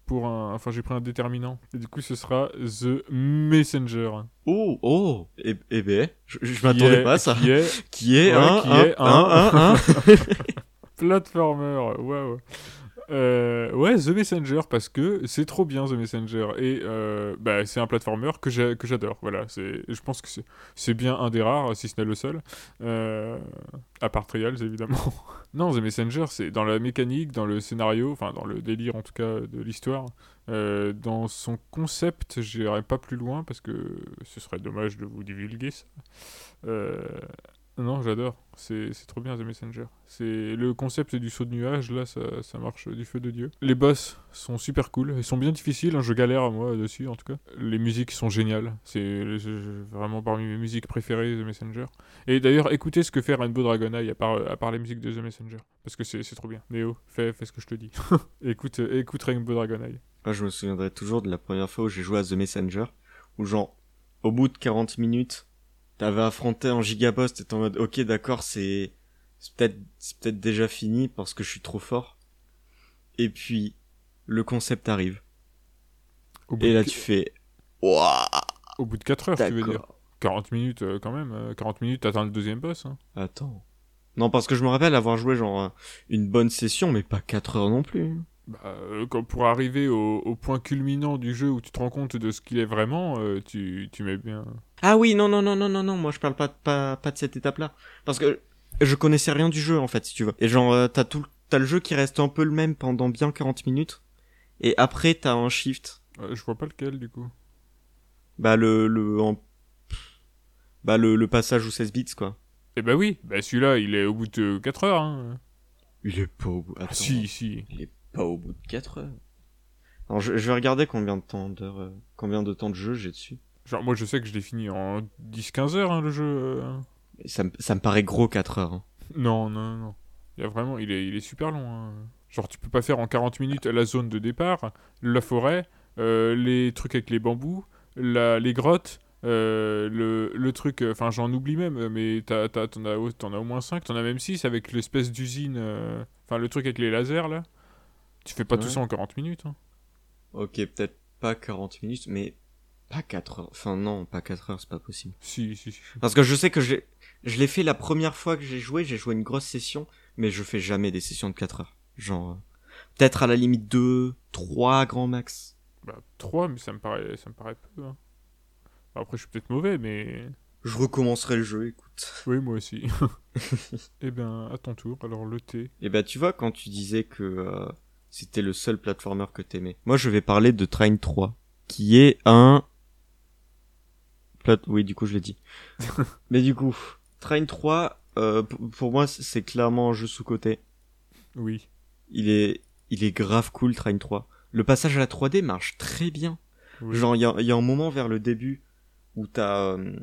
pour un. Enfin, j'ai pris un déterminant. Et du coup, ce sera The Messenger. Oh oh et, et ben je, m'attendais pas à ça. Qui est Qui est Ouais, un qui un est un un- un un. platformer. Waouh. Euh, ouais, The Messenger parce que c'est trop bien The Messenger et euh, bah, c'est un platformer que j'adore. Voilà, je pense que c'est, bien un des rares, si ce n'est le seul, euh, à part Trials évidemment. non, The Messenger, c'est dans la mécanique, dans le scénario, enfin dans le délire en tout cas de l'histoire, dans son concept, j'irai pas plus loin parce que ce serait dommage de vous divulguer ça. Non, j'adore. C'est trop bien The Messenger. C'est le concept du saut de nuage, là, ça, ça marche du feu de Dieu. Les boss sont super cool. Ils sont bien difficiles, hein, je galère moi dessus en tout cas. Les musiques sont géniales. C'est vraiment parmi mes musiques préférées The Messenger. Et d'ailleurs, écoutez ce que fait Rainbow Dragon Eye à part, à part les musiques de The Messenger. Parce que c'est trop bien. Néo, fais, fais ce que je te dis. écoute, écoute Rainbow Dragon Eye. Moi, je me souviendrai toujours de la première fois où j'ai joué à The Messenger, où genre, au bout de 40 minutes, t'avais affronté un gigaboss, t'étais en mode, ok, d'accord, c'est, c'est peut-être, c'est peut-être déjà fini parce que je suis trop fort. Et puis, le concept arrive. Et de, là, tu fais, waouh, au bout de 4 heures, tu veux dire. d'accord. 40 minutes euh, quand même. euh, 40 minutes, t'atteins le deuxième boss. hein. Attends. Non, parce que je me rappelle avoir joué genre euh, une bonne session, mais pas 4 heures non plus. Bah, euh, quand- pour arriver au, au point culminant du jeu où tu te rends compte de ce qu'il est vraiment, euh, tu, tu mets bien. Ah oui, non, non, non, non, non, non, moi je parle pas, pas, pas de cette étape-là. Parce que je connaissais rien du jeu en fait, si tu veux. Et genre, euh, t'as tout, t'as le jeu qui reste un peu le même pendant bien 40 minutes. Et après, t'as un shift. Euh, je vois pas lequel du coup. Bah le le en- bah le, le passage aux 16 bits quoi. Eh bah oui, bah celui-là il est au bout de 4 heures. Hein. Il est pas au bout. Ah, si, si. Il est pas au bout de 4 heures. Alors je, je vais regarder combien de temps d'heures euh, combien de temps de jeu j'ai dessus. Genre moi je sais que je l'ai fini en 10-15 heures hein, le jeu. euh. Ça, me- ça me paraît gros 4 heures. hein. Non, non, non. Il y a vraiment, il est, il est super long. hein. Genre, tu peux pas faire en 40 minutes la zone de départ, la forêt, euh, les trucs avec les bambous, la, les grottes, euh, le, le truc. Enfin, j'en oublie même, mais t'as, t'as- t'en, as, au- t'en as au moins 5, t'en as même 6 avec l'espèce d'usine. euh, Enfin, le truc avec les lasers là. Tu fais pas tout ça en 40 minutes. hein. Ok, peut-être pas 40 minutes, mais pas 4 heures. Enfin non, pas 4 heures, c'est pas possible. Si, si, si. Parce que je sais que j'ai, je l'ai fait la première fois que j'ai joué, j'ai joué une grosse session, mais je fais jamais des sessions de 4 heures. Genre, euh, peut-être à la limite 2, 3 grand max. Bah, 3, mais ça me paraît, ça me paraît peu. hein. Après, je suis peut-être mauvais, mais. Je recommencerai le jeu, écoute. Oui, moi aussi. eh bien, à ton tour. Alors, le thé. Et bah tu vois, quand tu disais que euh, c'était le seul platformer que t'aimais, moi je vais parler de Train 3, qui est un... Plat... Oui, du coup je l'ai dit. Mais du coup, Train 3, euh, pour moi c'est- clairement un jeu sous-côté. Oui. Il est, il est grave cool Train 3. Le passage à la 3D marche très bien. oui. Genre, il y a, il y a un moment vers le début où t'as euh,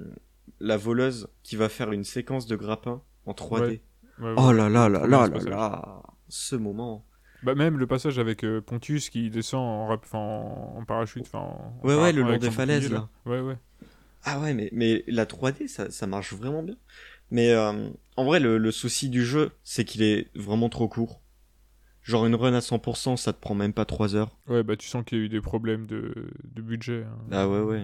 la voleuse qui va faire une séquence de grappin en 3D. Ouais. Ouais, Oh là là là là là passage. là Ce moment. Bah même le passage avec euh, Pontius qui descend en, rap- en, en parachute, en- Ouais, ouais, le long des falaises, bouclier, Ouais, ouais. Ah ouais, mais, mais la 3D, ça, ça marche vraiment bien. Mais euh, en vrai, le, le souci du jeu, c'est qu'il est vraiment trop court. Genre une run à 100%, ça te prend même pas 3 heures. Ouais, bah tu sens qu'il y a eu des problèmes de, de budget. hein. Ah ouais, ouais.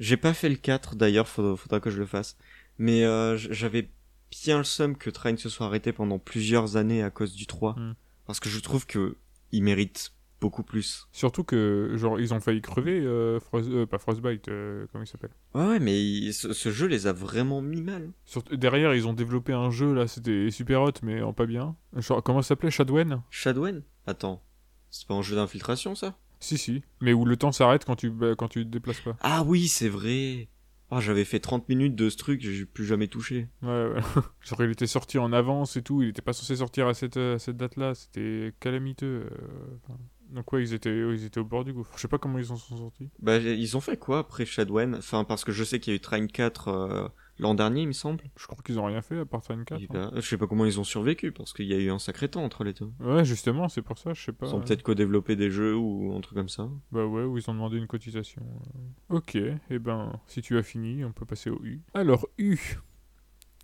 J'ai pas fait le 4 d'ailleurs, faudra, faudra que je le fasse. Mais euh, j'avais bien le seum que Train se soit arrêté pendant plusieurs années à cause du 3. Hmm. Parce que je trouve que il mérite beaucoup plus. Surtout que, genre, ils ont failli crever, euh, Frost- euh, pas Frostbite, euh, comment il s'appelle? Ouais, ouais, mais il- ce, ce jeu les a vraiment mis mal. Surtout- Derrière, ils ont développé un jeu, là, c'était super hot, mais en pas bien. Genre, comment ça s'appelait? Shadwen? Shadwen? Attends, c'est pas un jeu d'infiltration ça? Si, si. Mais où le temps s'arrête quand tu, bah, quand tu te déplaces pas. Ah oui, c'est vrai. Ah, j'avais fait 30 minutes de ce truc, j'ai plus jamais touché. Ouais, ouais. Genre, il était sorti en avance et tout, il était pas censé sortir à cette, à cette date-là, c'était calamiteux. euh. Donc, ouais, ils étaient, ils étaient au bord du gouffre. Je sais pas comment ils en sont sortis. Bah, ils ont fait quoi après Shadwen? Enfin, parce que je sais qu'il y a eu Train 4 euh, l'an dernier, il me semble. Je crois qu'ils ont rien fait à part Train 4. Et hein. bah, je sais pas comment ils ont survécu, parce qu'il y a eu un sacré temps entre les deux. Ouais, justement, c'est pour ça, je sais pas. Ils ont peut-être co-développé des jeux ou un truc comme ça. Bah ouais, où ils ont demandé une cotisation. euh. Ok, et ben, si tu as fini, on peut passer au U. Alors, U.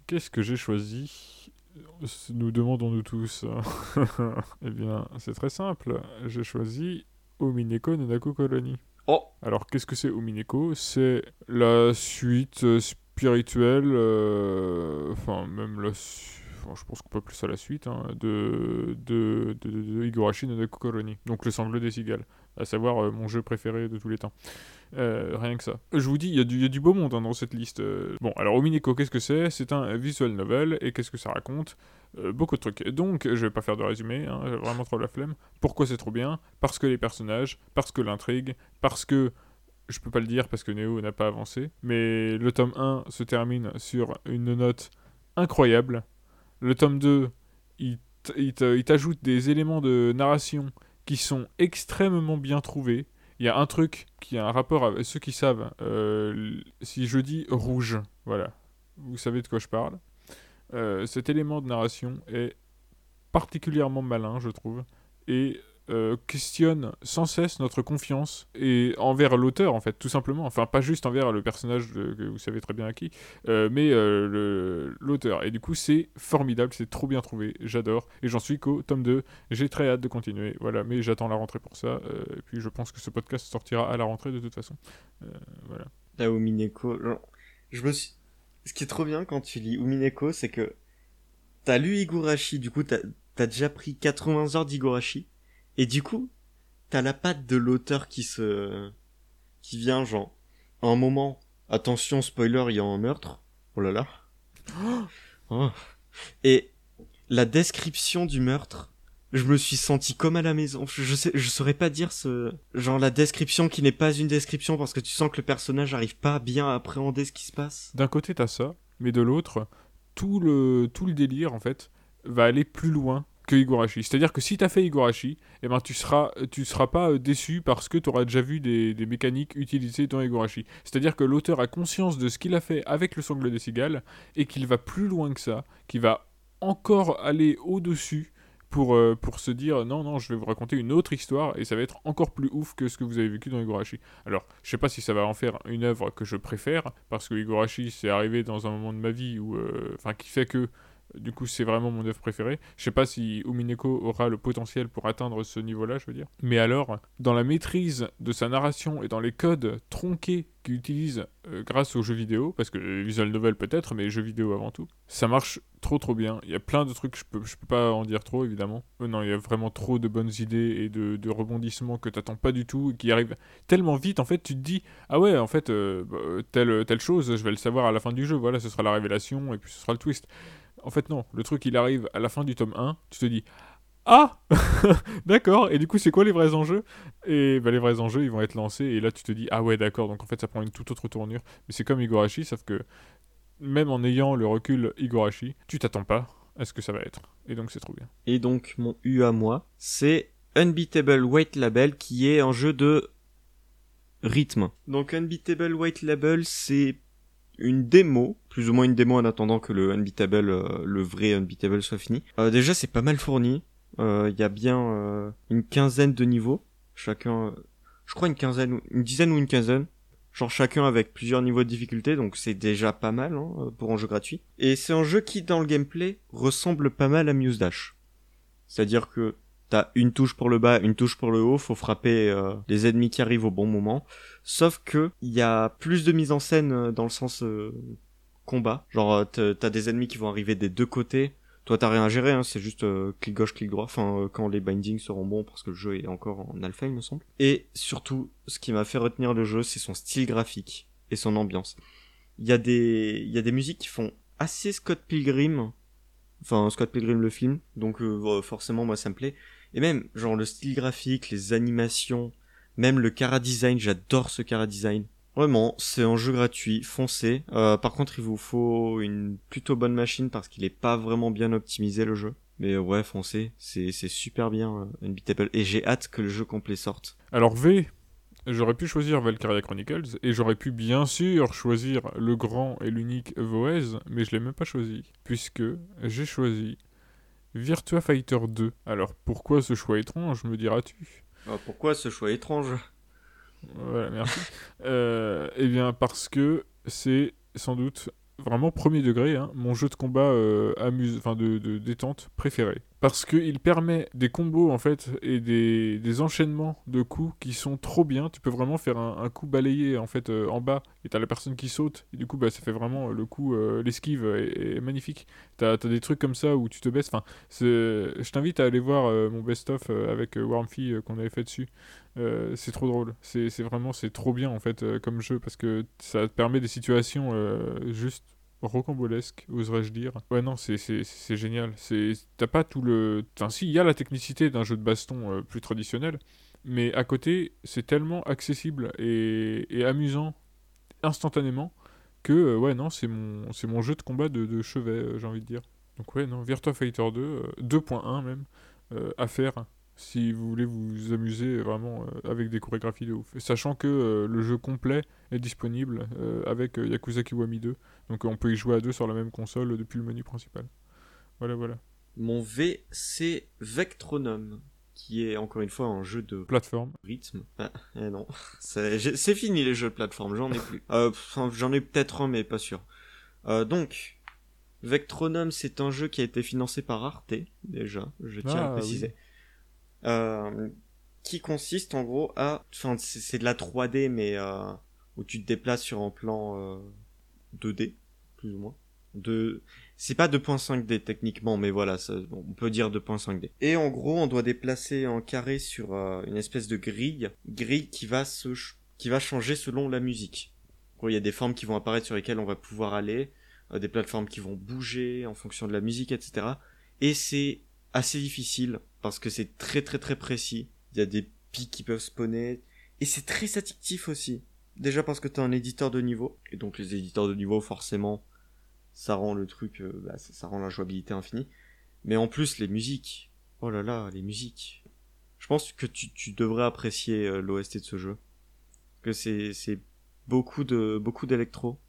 Qu'est-ce que j'ai choisi? Nous demandons-nous tous. eh bien, c'est très simple. J'ai choisi Omineko Nanako Colony. Oh Alors, qu'est-ce que c'est Omineko? C'est la suite euh, spirituelle, euh, enfin, même la. enfin, je pense qu'on peut plus à la suite, hein, de, de, de, de. Donc, le sangle des cigales. À savoir euh, mon jeu préféré de tous les temps. Euh, rien que ça. Je vous dis, il y, a du- beau monde hein, dans cette liste. Bon, alors Omineko, qu'est-ce que c'est? C'est un visual novel, et qu'est-ce que ça raconte? Beaucoup de trucs. Donc, je vais pas faire de résumé, hein, vraiment trop la flemme. Pourquoi c'est trop bien? Parce que les personnages, parce que l'intrigue, parce que je peux pas le dire parce que Neo n'a pas avancé, mais le tome 1 se termine sur une note incroyable. Le tome 2, il t'ajoute des éléments de narration qui sont extrêmement bien trouvés. Il y a un truc qui a un rapport avec ceux qui savent. euh, si je dis rouge, voilà, vous savez de quoi je parle. Euh, cet élément de narration est particulièrement malin, je trouve, et euh, questionne sans cesse notre confiance et envers l'auteur en fait tout simplement. Enfin pas juste envers le personnage que vous savez très bien à qui euh, mais euh, l'auteur. Et du coup c'est formidable c'est trop bien trouvé j'adore. Et j'en suis qu'au tome 2 j'ai très hâte de continuer. Voilà mais j'attends la rentrée pour ça et puis je pense que ce podcast sortira à la rentrée de toute façon. Voilà. La Umineko, je me suis... Ce qui est trop bien quand tu lis Umineko, c'est que t'as lu Higurashi, du coup t'as as déjà pris 80 heures d'Higurashi, et du coup, t'as la patte de l'auteur qui se... qui vient, genre, à un moment, attention, spoiler, il y a un meurtre, oh là là, Oh. et la description du meurtre je me suis senti comme à la maison. Je sais, je saurais pas dire ce, genre la description qui n'est pas une description parce que tu sens que le personnage arrive pas bien à appréhender ce qui se passe. D'un côté, t'as ça, mais de l'autre, tout le, tout le délire, en fait, va aller plus loin que. C'est-à-dire que si t'as fait Higurashi, eh ben, tu seras, tu seras pas euh, déçu parce que tu auras déjà vu des, mécaniques utilisées dans Higurashi. C'est-à-dire que l'auteur a conscience de ce qu'il a fait avec le sangle des cigales et qu'il va plus loin que ça, qu'il va encore aller au-dessus pour, euh, pour se dire non, non, je vais vous raconter une autre histoire et ça va être encore plus ouf que ce que vous avez vécu dans Higurashi. Alors, je sais pas si ça va en faire une œuvre que je préfère parce que Higurashi, c'est arrivé dans un moment de ma vie où, euh, enfin, qui fait que du coup, c'est vraiment mon œuvre préférée. Je sais pas si Umineko aura le potentiel pour atteindre ce niveau-là, je veux dire. Mais alors, dans la maîtrise de sa narration et dans les codes tronqués qu'il utilise euh, grâce aux jeux vidéo, parce que visual novel peut-être, mais jeux vidéo avant tout, ça marche trop trop bien. Il y a plein de trucs, je peux, je peux pas en dire trop évidemment. Euh, non, il y a vraiment trop de bonnes idées et de, de rebondissements que t'attends pas du tout et qui arrivent tellement vite. En fait, tu te dis, ah ouais, en fait, euh, bah, telle, telle chose, je vais le savoir à la fin du jeu. Voilà, ce sera la révélation et puis ce sera le twist. En fait, non, le truc il arrive à la fin du tome 1, tu te dis Ah D'accord, et du coup, c'est quoi les vrais enjeux? Et bah, les vrais enjeux, ils vont être lancés, et là, tu te dis Ah ouais, d'accord, donc en fait, ça prend une toute autre tournure. Mais c'est comme Igorashi, sauf que même en ayant le recul Igorashi, tu t'attends pas à ce que ça va être. Et donc, c'est trop bien. Et donc, mon U à moi, c'est Unbeatable White Label qui est un jeu de rythme. Donc, Unbeatable White Label, c'est une démo, plus ou moins une démo en attendant que le Unbeatable, euh, le vrai Unbeatable soit fini. Euh, déjà, c'est pas mal fourni. Il y a bien euh, une quinzaine de niveaux. Chacun, euh, je crois une quinzaine, une dizaine ou une quinzaine. Genre chacun avec plusieurs niveaux de difficulté, donc c'est déjà pas mal hein, pour un jeu gratuit. Et c'est un jeu qui, dans le gameplay, ressemble pas mal à Muse Dash. C'est-à-dire que t'as une touche pour le bas, une touche pour le haut, faut frapper euh, les ennemis qui arrivent au bon moment. Sauf que il y a plus de mise en scène euh, dans le sens euh, combat. Genre euh, t'as- des ennemis qui vont arriver des deux côtés. Toi t'as rien à gérer, hein, c'est juste euh, clic gauche, clic droit. Enfin euh, quand les bindings seront bons parce que le jeu est encore en alpha il me semble. Et surtout, ce qui m'a fait retenir le jeu, c'est son style graphique et son ambiance. Il y a des il y a des musiques qui font assez Scott Pilgrim. Enfin Scott Pilgrim le film. Donc forcément moi ça me plaît. Et même genre le style graphique, les animations, même le cara design, j'adore ce cara design. Vraiment, c'est un jeu gratuit, foncez. Euh, par contre, il vous faut une plutôt bonne machine parce qu'il est pas vraiment bien optimisé le jeu. Mais ouais, foncez, c'est c'est super bien euh, Unbeatable et j'ai hâte que le jeu complet sorte. Alors V, j'aurais pu choisir Valkyria Chronicles et j'aurais pu bien sûr choisir le grand et l'unique Voez, mais je l'ai même pas choisi puisque j'ai choisi Virtua Fighter 2. Alors pourquoi ce choix étrange, me diras-tu Ah, pourquoi ce choix étrange? Voilà, merci. Euh, eh bien parce que c'est sans doute vraiment premier degré hein, mon jeu de combat euh, amuse, enfin de, détente préféré. Parce qu'il permet des combos en fait et des, des enchaînements de coups qui sont trop bien. Tu peux vraiment faire un, coup balayé en fait euh, en bas et t'as la personne qui saute et du coup bah, ça fait vraiment euh, le coup, euh, l'esquive est, magnifique. T'as as des trucs comme ça où tu te baisses. Enfin, je t'invite à aller voir mon best-of avec euh, qu'on avait fait dessus. Euh, c'est trop drôle. C'est vraiment c'est trop bien en fait euh, comme jeu parce que ça te permet des situations euh, juste rocambolesques, oserais-je dire. Ouais non, c'est génial. T'as pas tout le enfin si il y a la technicité d'un jeu de baston plus traditionnel, mais à côté, c'est tellement accessible et, amusant instantanément que ouais non, c'est mon mon jeu de combat de, de chevet, j'ai envie de dire. Donc ouais non, Virtua Fighter 2 euh, 2.1 même à faire si vous voulez vous amuser vraiment euh, avec des chorégraphies de ouf. Sachant que euh, le jeu complet est disponible euh, avec Yakuza Kiwami 2. Donc on peut y jouer à deux sur la même console depuis le menu principal. Voilà, voilà. Mon V, c'est Vectronome, qui est encore une fois un jeu de Plateforme. rythme. Ah, eh non, c'est fini les jeux de plateforme, j'en ai plus. Euh, enfin, j'en ai peut-être un, mais pas sûr. Euh, donc, Vectronome, c'est un jeu qui a été financé par Arte, déjà, je tiens Ah, à préciser. Qui consiste en gros à... Enfin, c'est de la 3D, mais euh, où tu te déplaces sur un plan euh, 2D, plus ou moins. De... C'est pas 2.5D techniquement, mais voilà, ça, on peut dire 2.5D. Et en gros, on doit déplacer un carré sur euh, une espèce de grille, grille qui va se, qui va changer selon la musique. En il y a des formes qui vont apparaître sur lesquelles on va pouvoir aller, euh, des plateformes qui vont bouger en fonction de la musique, etc. Et c'est assez difficile parce que c'est très très très précis. Il y a des pics qui peuvent spawner et c'est très addictif aussi. Déjà parce que t'as un éditeur de niveau et donc les éditeurs de niveau forcément ça rend le truc, euh, bah, ça, rend la jouabilité infinie. Mais en plus les musiques, oh là là, les musiques. Je pense que tu, tu devrais apprécier euh, l'OST de ce jeu. Que c'est c'est beaucoup de beaucoup d'électro,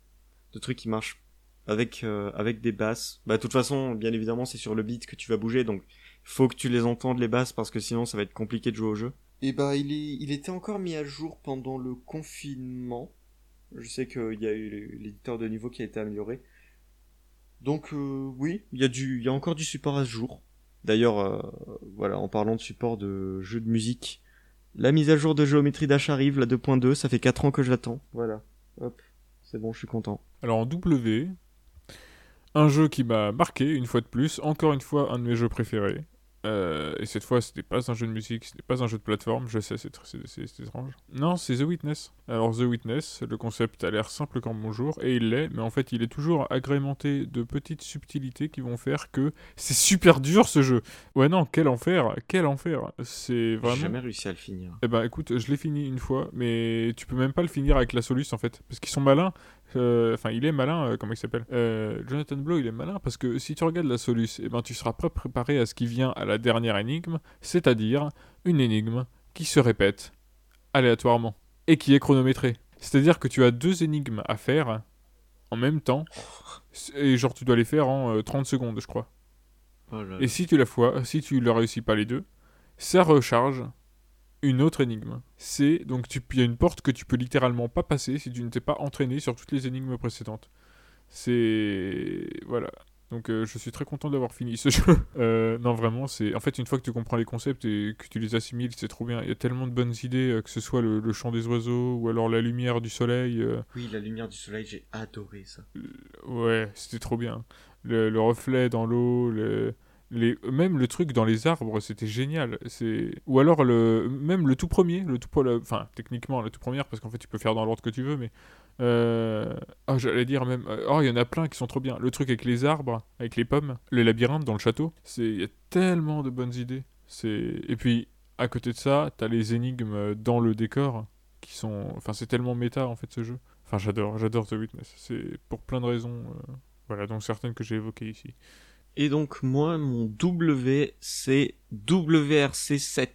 de trucs qui marchent avec euh, avec des basses. Bah de toute façon, bien évidemment, c'est sur le beat que tu vas bouger, donc faut que tu les entendes les basses parce que sinon ça va être compliqué de jouer au jeu. Et bah il est il était encore mis à jour pendant le confinement. Je sais qu'il y a eu l'éditeur de niveau qui a été amélioré. Donc euh, oui, il y a du il y a encore du support à ce jour. D'ailleurs, euh, voilà, en parlant de support de jeux de musique, la mise à jour de géométrie Dash arrive, la 2.2, ça fait 4 ans que je l'attends. Voilà. Hop, c'est bon, je suis content. Alors en W, un jeu qui m'a marqué une fois de plus, encore une fois un de mes jeux préférés. Euh, et cette fois, c'était pas un jeu de musique, c'était pas un jeu de plateforme, je sais, c'est tr- c'est- c'est- c'est étrange. Non, c'est The Witness. Alors, The Witness, le concept a l'air simple comme bonjour, et il l'est, mais en fait, il est toujours agrémenté de petites subtilités qui vont faire que c'est super dur ce jeu. Ouais, non, quel enfer, quel enfer. C'est J'ai vraiment. jamais réussi à le finir. Eh ben écoute, je l'ai fini une fois, mais tu peux même pas le finir avec la Solus en fait, parce qu'ils sont malins. Euh, Enfin, il est malin, euh, comment il s'appelle Euh, Jonathan Blow, il est malin parce que si tu regardes la Solus, eh ben tu seras pas préparé à ce qui vient à la dernière énigme, c'est-à-dire une énigme qui se répète aléatoirement et qui est chronométrée. C'est-à-dire que tu as deux énigmes à faire en même temps, et genre tu dois les faire en euh, 30 secondes, je crois. Oh là là. Et si tu la fois, si tu ne réussis pas les deux, ça recharge une autre énigme. C'est donc il y a une porte que tu peux littéralement pas passer si tu ne t'es pas entraîné sur toutes les énigmes précédentes. C'est voilà. Donc euh, je suis très content d'avoir fini ce jeu. Euh, non vraiment, c'est en fait une fois que tu comprends les concepts et que tu les assimiles, c'est trop bien. Il y a tellement de bonnes idées, euh, que ce soit le, le chant des oiseaux ou alors la lumière du soleil. Oui, la lumière du soleil, j'ai adoré ça. Ouais, c'était trop bien. Le, le reflet dans l'eau, le, même le truc dans les arbres, c'était génial. C'est ou alors le même le tout premier, le tout enfin techniquement la toute première parce qu'en fait tu peux faire dans l'ordre que tu veux, mais euh... ah j'allais dire même oh il y en a plein qui sont trop bien. Le truc avec les arbres, avec les pommes, les labyrinthes dans le château, c'est il y a tellement de bonnes idées. C'est et puis à côté de ça, t'as les énigmes dans le décor qui sont, enfin c'est tellement méta en fait ce jeu. Enfin j'adore, j'adore The Witness. C'est pour plein de raisons. euh, Voilà, donc certaines que j'ai évoquées ici. Et donc moi, mon W, c'est WRC7,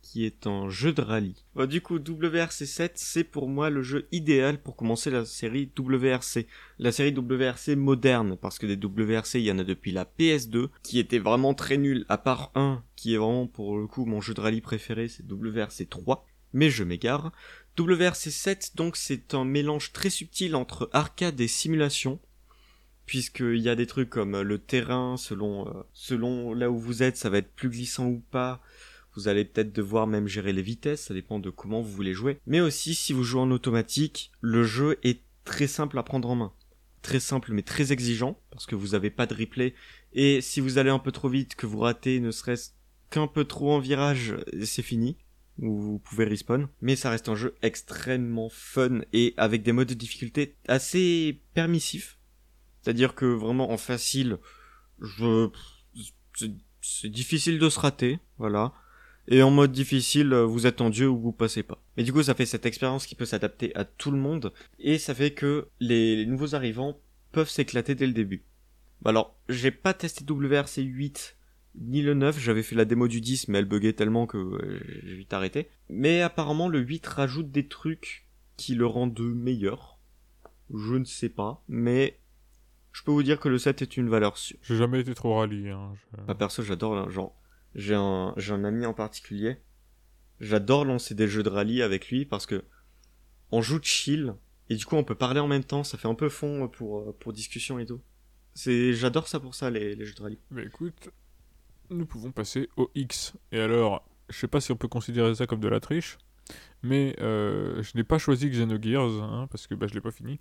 qui est un jeu de rallye. Bah, du coup, WRC7, c'est pour moi le jeu idéal pour commencer la série WRC. La série WRC moderne, parce que des WRC, il y en a depuis la PS2, qui était vraiment très nul, à part un, qui est vraiment pour le coup mon jeu de rallye préféré, c'est WRC3. Mais je m'égare. WRC7, donc, c'est un mélange très subtil entre arcade et simulation puisqu'il y a des trucs comme euh, le terrain, selon, euh, selon là où vous êtes, ça va être plus glissant ou pas. Vous allez peut-être devoir même gérer les vitesses, ça dépend de comment vous voulez jouer. Mais aussi, si vous jouez en automatique, le jeu est très simple à prendre en main. Très simple mais très exigeant, parce que vous n'avez pas de replay. Et si vous allez un peu trop vite, que vous ratez ne serait-ce qu'un peu trop en virage, c'est fini. Ou vous pouvez respawn. Mais ça reste un jeu extrêmement fun et avec des modes de difficulté assez permissifs. C'est-à-dire que vraiment en facile, je c'est- difficile de se rater, voilà. Et en mode difficile, euh, vous êtes en dieu ou vous passez pas. Mais du coup, ça fait cette expérience qui peut s'adapter à tout le monde et ça fait que les, les nouveaux arrivants peuvent s'éclater dès le début. Bah alors, j'ai pas testé WRC 8 ni le 9, j'avais fait la démo du 10 mais elle buguait tellement que euh, j'ai vite arrêté. Mais apparemment le 8 rajoute des trucs qui le rendent meilleur. Je ne sais pas, mais je peux vous dire que le 7 est une valeur sûre. J'ai jamais été trop rallye. Hein. je- Bah, perso, j'adore, genre, j'ai un, j'ai un ami en particulier. J'adore lancer des jeux de rallye avec lui parce que on joue chill et du coup on peut parler en même temps, ça fait un peu fond pour, pour discussion et tout. C'est, j'adore ça pour ça, les, les jeux de rallye. Mais écoute, nous pouvons passer au X. Et alors, je sais pas si on peut considérer ça comme de la triche, mais euh, je n'ai pas choisi Xenogears, hein, parce que bah, je l'ai pas fini.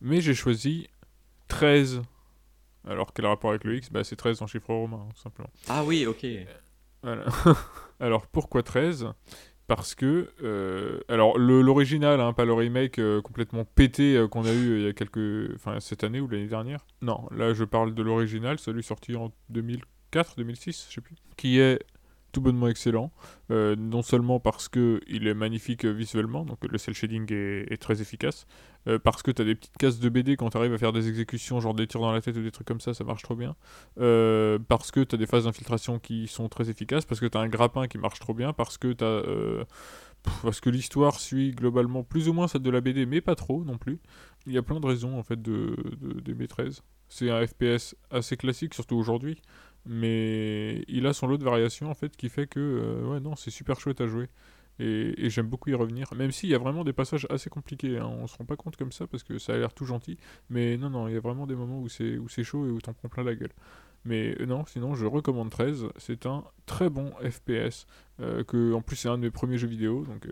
Mais j'ai choisi 13. Alors, quel rapport avec le X? Bah, C'est 13 en chiffre romain, tout simplement. Ah oui, ok. Voilà. alors, pourquoi 13 Parce que, euh, alors, le- l'original, hein, pas le remake euh, complètement pété euh, qu'on a eu euh, il y a quelques. Enfin, cette année ou l'année dernière. Non, là, je parle de l'original, celui sorti en 2004, 2006, je sais plus. Qui est tout bonnement excellent. Euh, non seulement parce que il est magnifique euh, visuellement, donc le cel shading est, très efficace, euh, parce que tu as des petites cases de BD quand tu arrives à faire des exécutions, genre des tirs dans la tête ou des trucs comme ça, ça marche trop bien. parce que tu as des phases d'infiltration qui sont très efficaces, parce que tu as un grappin qui marche trop bien, parce que tu parce que l'histoire suit globalement plus ou moins celle de la BD, mais pas trop non plus. Il y a plein de raisons en fait de, de d'aimer 13. C'est un FPS assez classique, surtout aujourd'hui mais il a son lot de variations en fait qui fait que euh, ouais non c'est super chouette à jouer. Et, j'aime beaucoup y revenir. Même s'il y a vraiment des passages assez compliqués hein. on se rend pas compte comme ça parce que ça a l'air tout gentil. Mais non non il y a vraiment des moments où c'est où c'est chaud et où t'en prends plein la gueule. Mais euh, non sinon je recommande 13 c'est un très bon FPS euh, que en plus c'est un de mes premiers jeux vidéo. Donc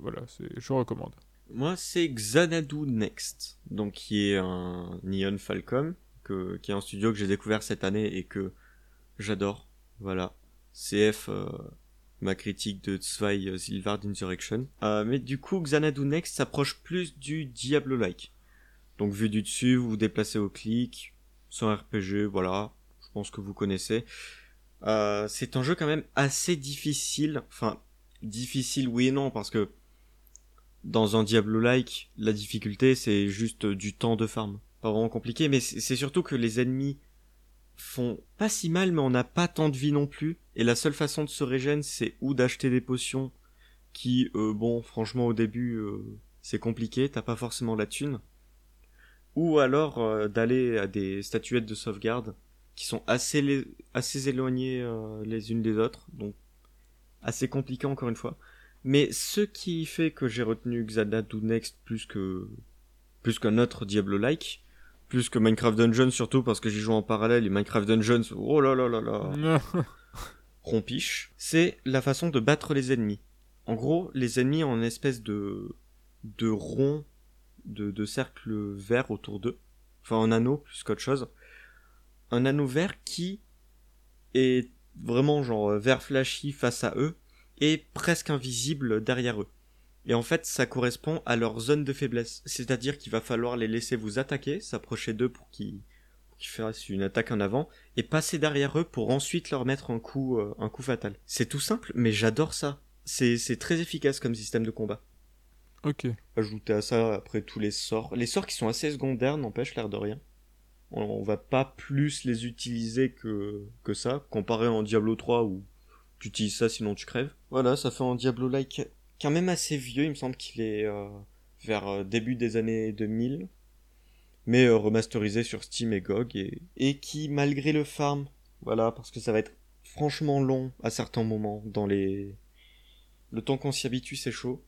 voilà c'est je recommande. Moi c'est Xanadu Next donc qui est un Neon Falcom qui est un studio que j'ai découvert cette année et que j'adore. Voilà. CF, euh, ma critique de Zwei Silvard Insurrection. Euh, mais du coup, Xanadu Next s'approche plus du Diablo-like. Donc vu du dessus, vous vous déplacez au clic, sans RPG, voilà. Je pense que vous connaissez. Euh, c'est un jeu quand même assez difficile. Enfin, difficile oui et non, parce que dans un Diablo-like, la difficulté c'est juste du temps de farm pas vraiment compliqué, mais c'est surtout que les ennemis font pas si mal, mais on n'a pas tant de vie non plus. Et la seule façon de se régénérer, c'est ou d'acheter des potions qui, euh, bon, franchement, au début, euh, c'est compliqué, t'as pas forcément la thune. Ou alors euh, d'aller à des statuettes de sauvegarde qui sont assez, assez éloignées les unes des autres, donc assez compliqué encore une fois. Mais ce qui fait que j'ai retenu Xanadu Next plus que plus qu'un autre Diablo-like, plus que Minecraft Dungeons surtout parce que j'y joue en parallèle et Minecraft Dungeons, oh là là là là, rompiche, c'est la façon de battre les ennemis. En gros, les ennemis ont une espèce de de rond, de, de cercle vert autour d'eux, enfin un anneau plus qu'autre chose, un anneau vert qui est vraiment genre vert flashy face à eux et presque invisible derrière eux. Et en fait, ça correspond à leur zone de faiblesse. C'est-à-dire qu'il va falloir les laisser vous attaquer, s'approcher d'eux pour qu'ils fassent une attaque en avant, et passer derrière eux pour ensuite leur mettre un coup, euh, un coup fatal. C'est tout simple, mais j'adore ça. C'est très efficace comme système de combat. Ok. Ajouter à ça après tous les sorts. Les sorts qui sont assez secondaires n'empêchent l'air de rien. On, on, va pas plus les utiliser que, que ça, comparé en Diablo 3 où tu utilises ça sinon tu crèves. Voilà, ça fait un Diablo-like quand même assez vieux, il me semble qu'il est euh, vers euh, début des années 2000, mais euh, remasterisé sur Steam et GOG, et, et qui, malgré le farm, voilà, parce que ça va être franchement long à certains moments, dans les... Le temps qu'on s'y habitue, c'est chaud.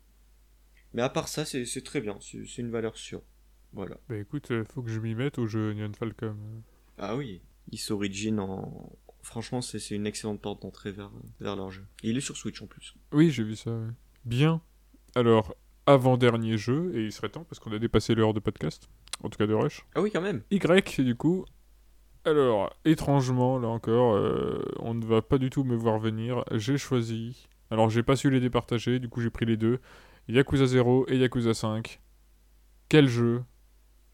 Mais à part ça, c'est très bien, c'est une valeur sûre. Voilà. Bah écoute, faut que je m'y mette au jeu Neon Falcom. Ah oui, Is Origin en... Franchement, c'est une excellente porte d'entrée vers, vers leur jeu. Et il est sur Switch en plus. Oui, j'ai vu ça, ouais. Bien. Alors, avant-dernier jeu, et il serait temps parce qu'on a dépassé l'heure de podcast, en tout cas de Rush. Ah oui, quand même. Y, du coup. Alors, étrangement, là encore, euh, on ne va pas du tout me voir venir. J'ai choisi. Alors, j'ai pas su les départager, du coup, j'ai pris les deux Yakuza 0 et Yakuza 5. Quel jeu?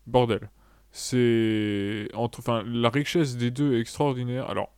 Bordel. C'est. Enfin, la richesse des deux est extraordinaire. Alors,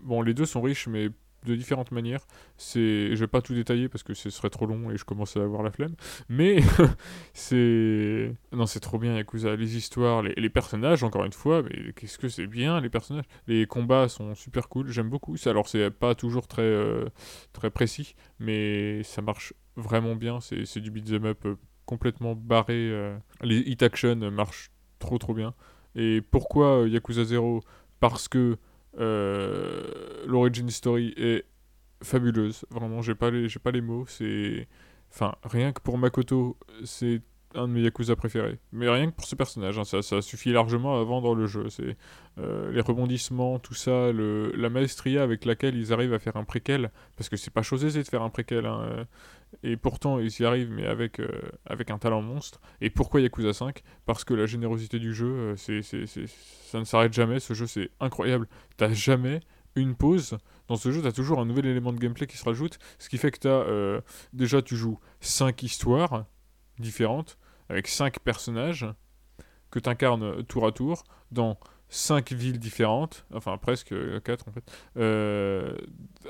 bon, les deux sont riches, mais de différentes manières. C'est, je vais pas tout détailler parce que ce serait trop long et je commence à avoir la flemme. Mais c'est, non, c'est trop bien Yakuza. Les histoires, les, personnages, encore une fois, mais qu'est-ce que c'est bien les personnages. Les combats sont super cool. J'aime beaucoup. Alors c'est pas toujours très euh, très précis, mais ça marche vraiment bien. C'est, du beat'em up euh, complètement barré. Euh. Les hit action marchent trop trop bien. Et pourquoi Yakuza 0 Parce que euh, l'origin story est fabuleuse. Vraiment, j'ai pas les, j'ai pas les mots. C'est, enfin, rien que pour Makoto, c'est un de mes Yakuza préférés. Mais rien que pour ce personnage, hein, ça, suffit largement à vendre le jeu. C'est euh, les rebondissements, tout ça, la maestria avec laquelle ils arrivent à faire un préquel, parce que c'est pas chose aisée de faire un préquel. Hein, et pourtant, ils y arrivent, mais avec, euh, un talent monstre. Et pourquoi Yakuza 5 Parce que la générosité du jeu, euh, ça ne s'arrête jamais. Ce jeu, c'est incroyable. T'as jamais une pause. Dans ce jeu, t'as toujours un nouvel élément de gameplay qui se rajoute. Ce qui fait que t'as. Euh, déjà, tu joues 5 histoires différentes, avec 5 personnages, que t'incarnes tour à tour, dans cinq villes différentes, enfin presque euh, quatre en fait, euh,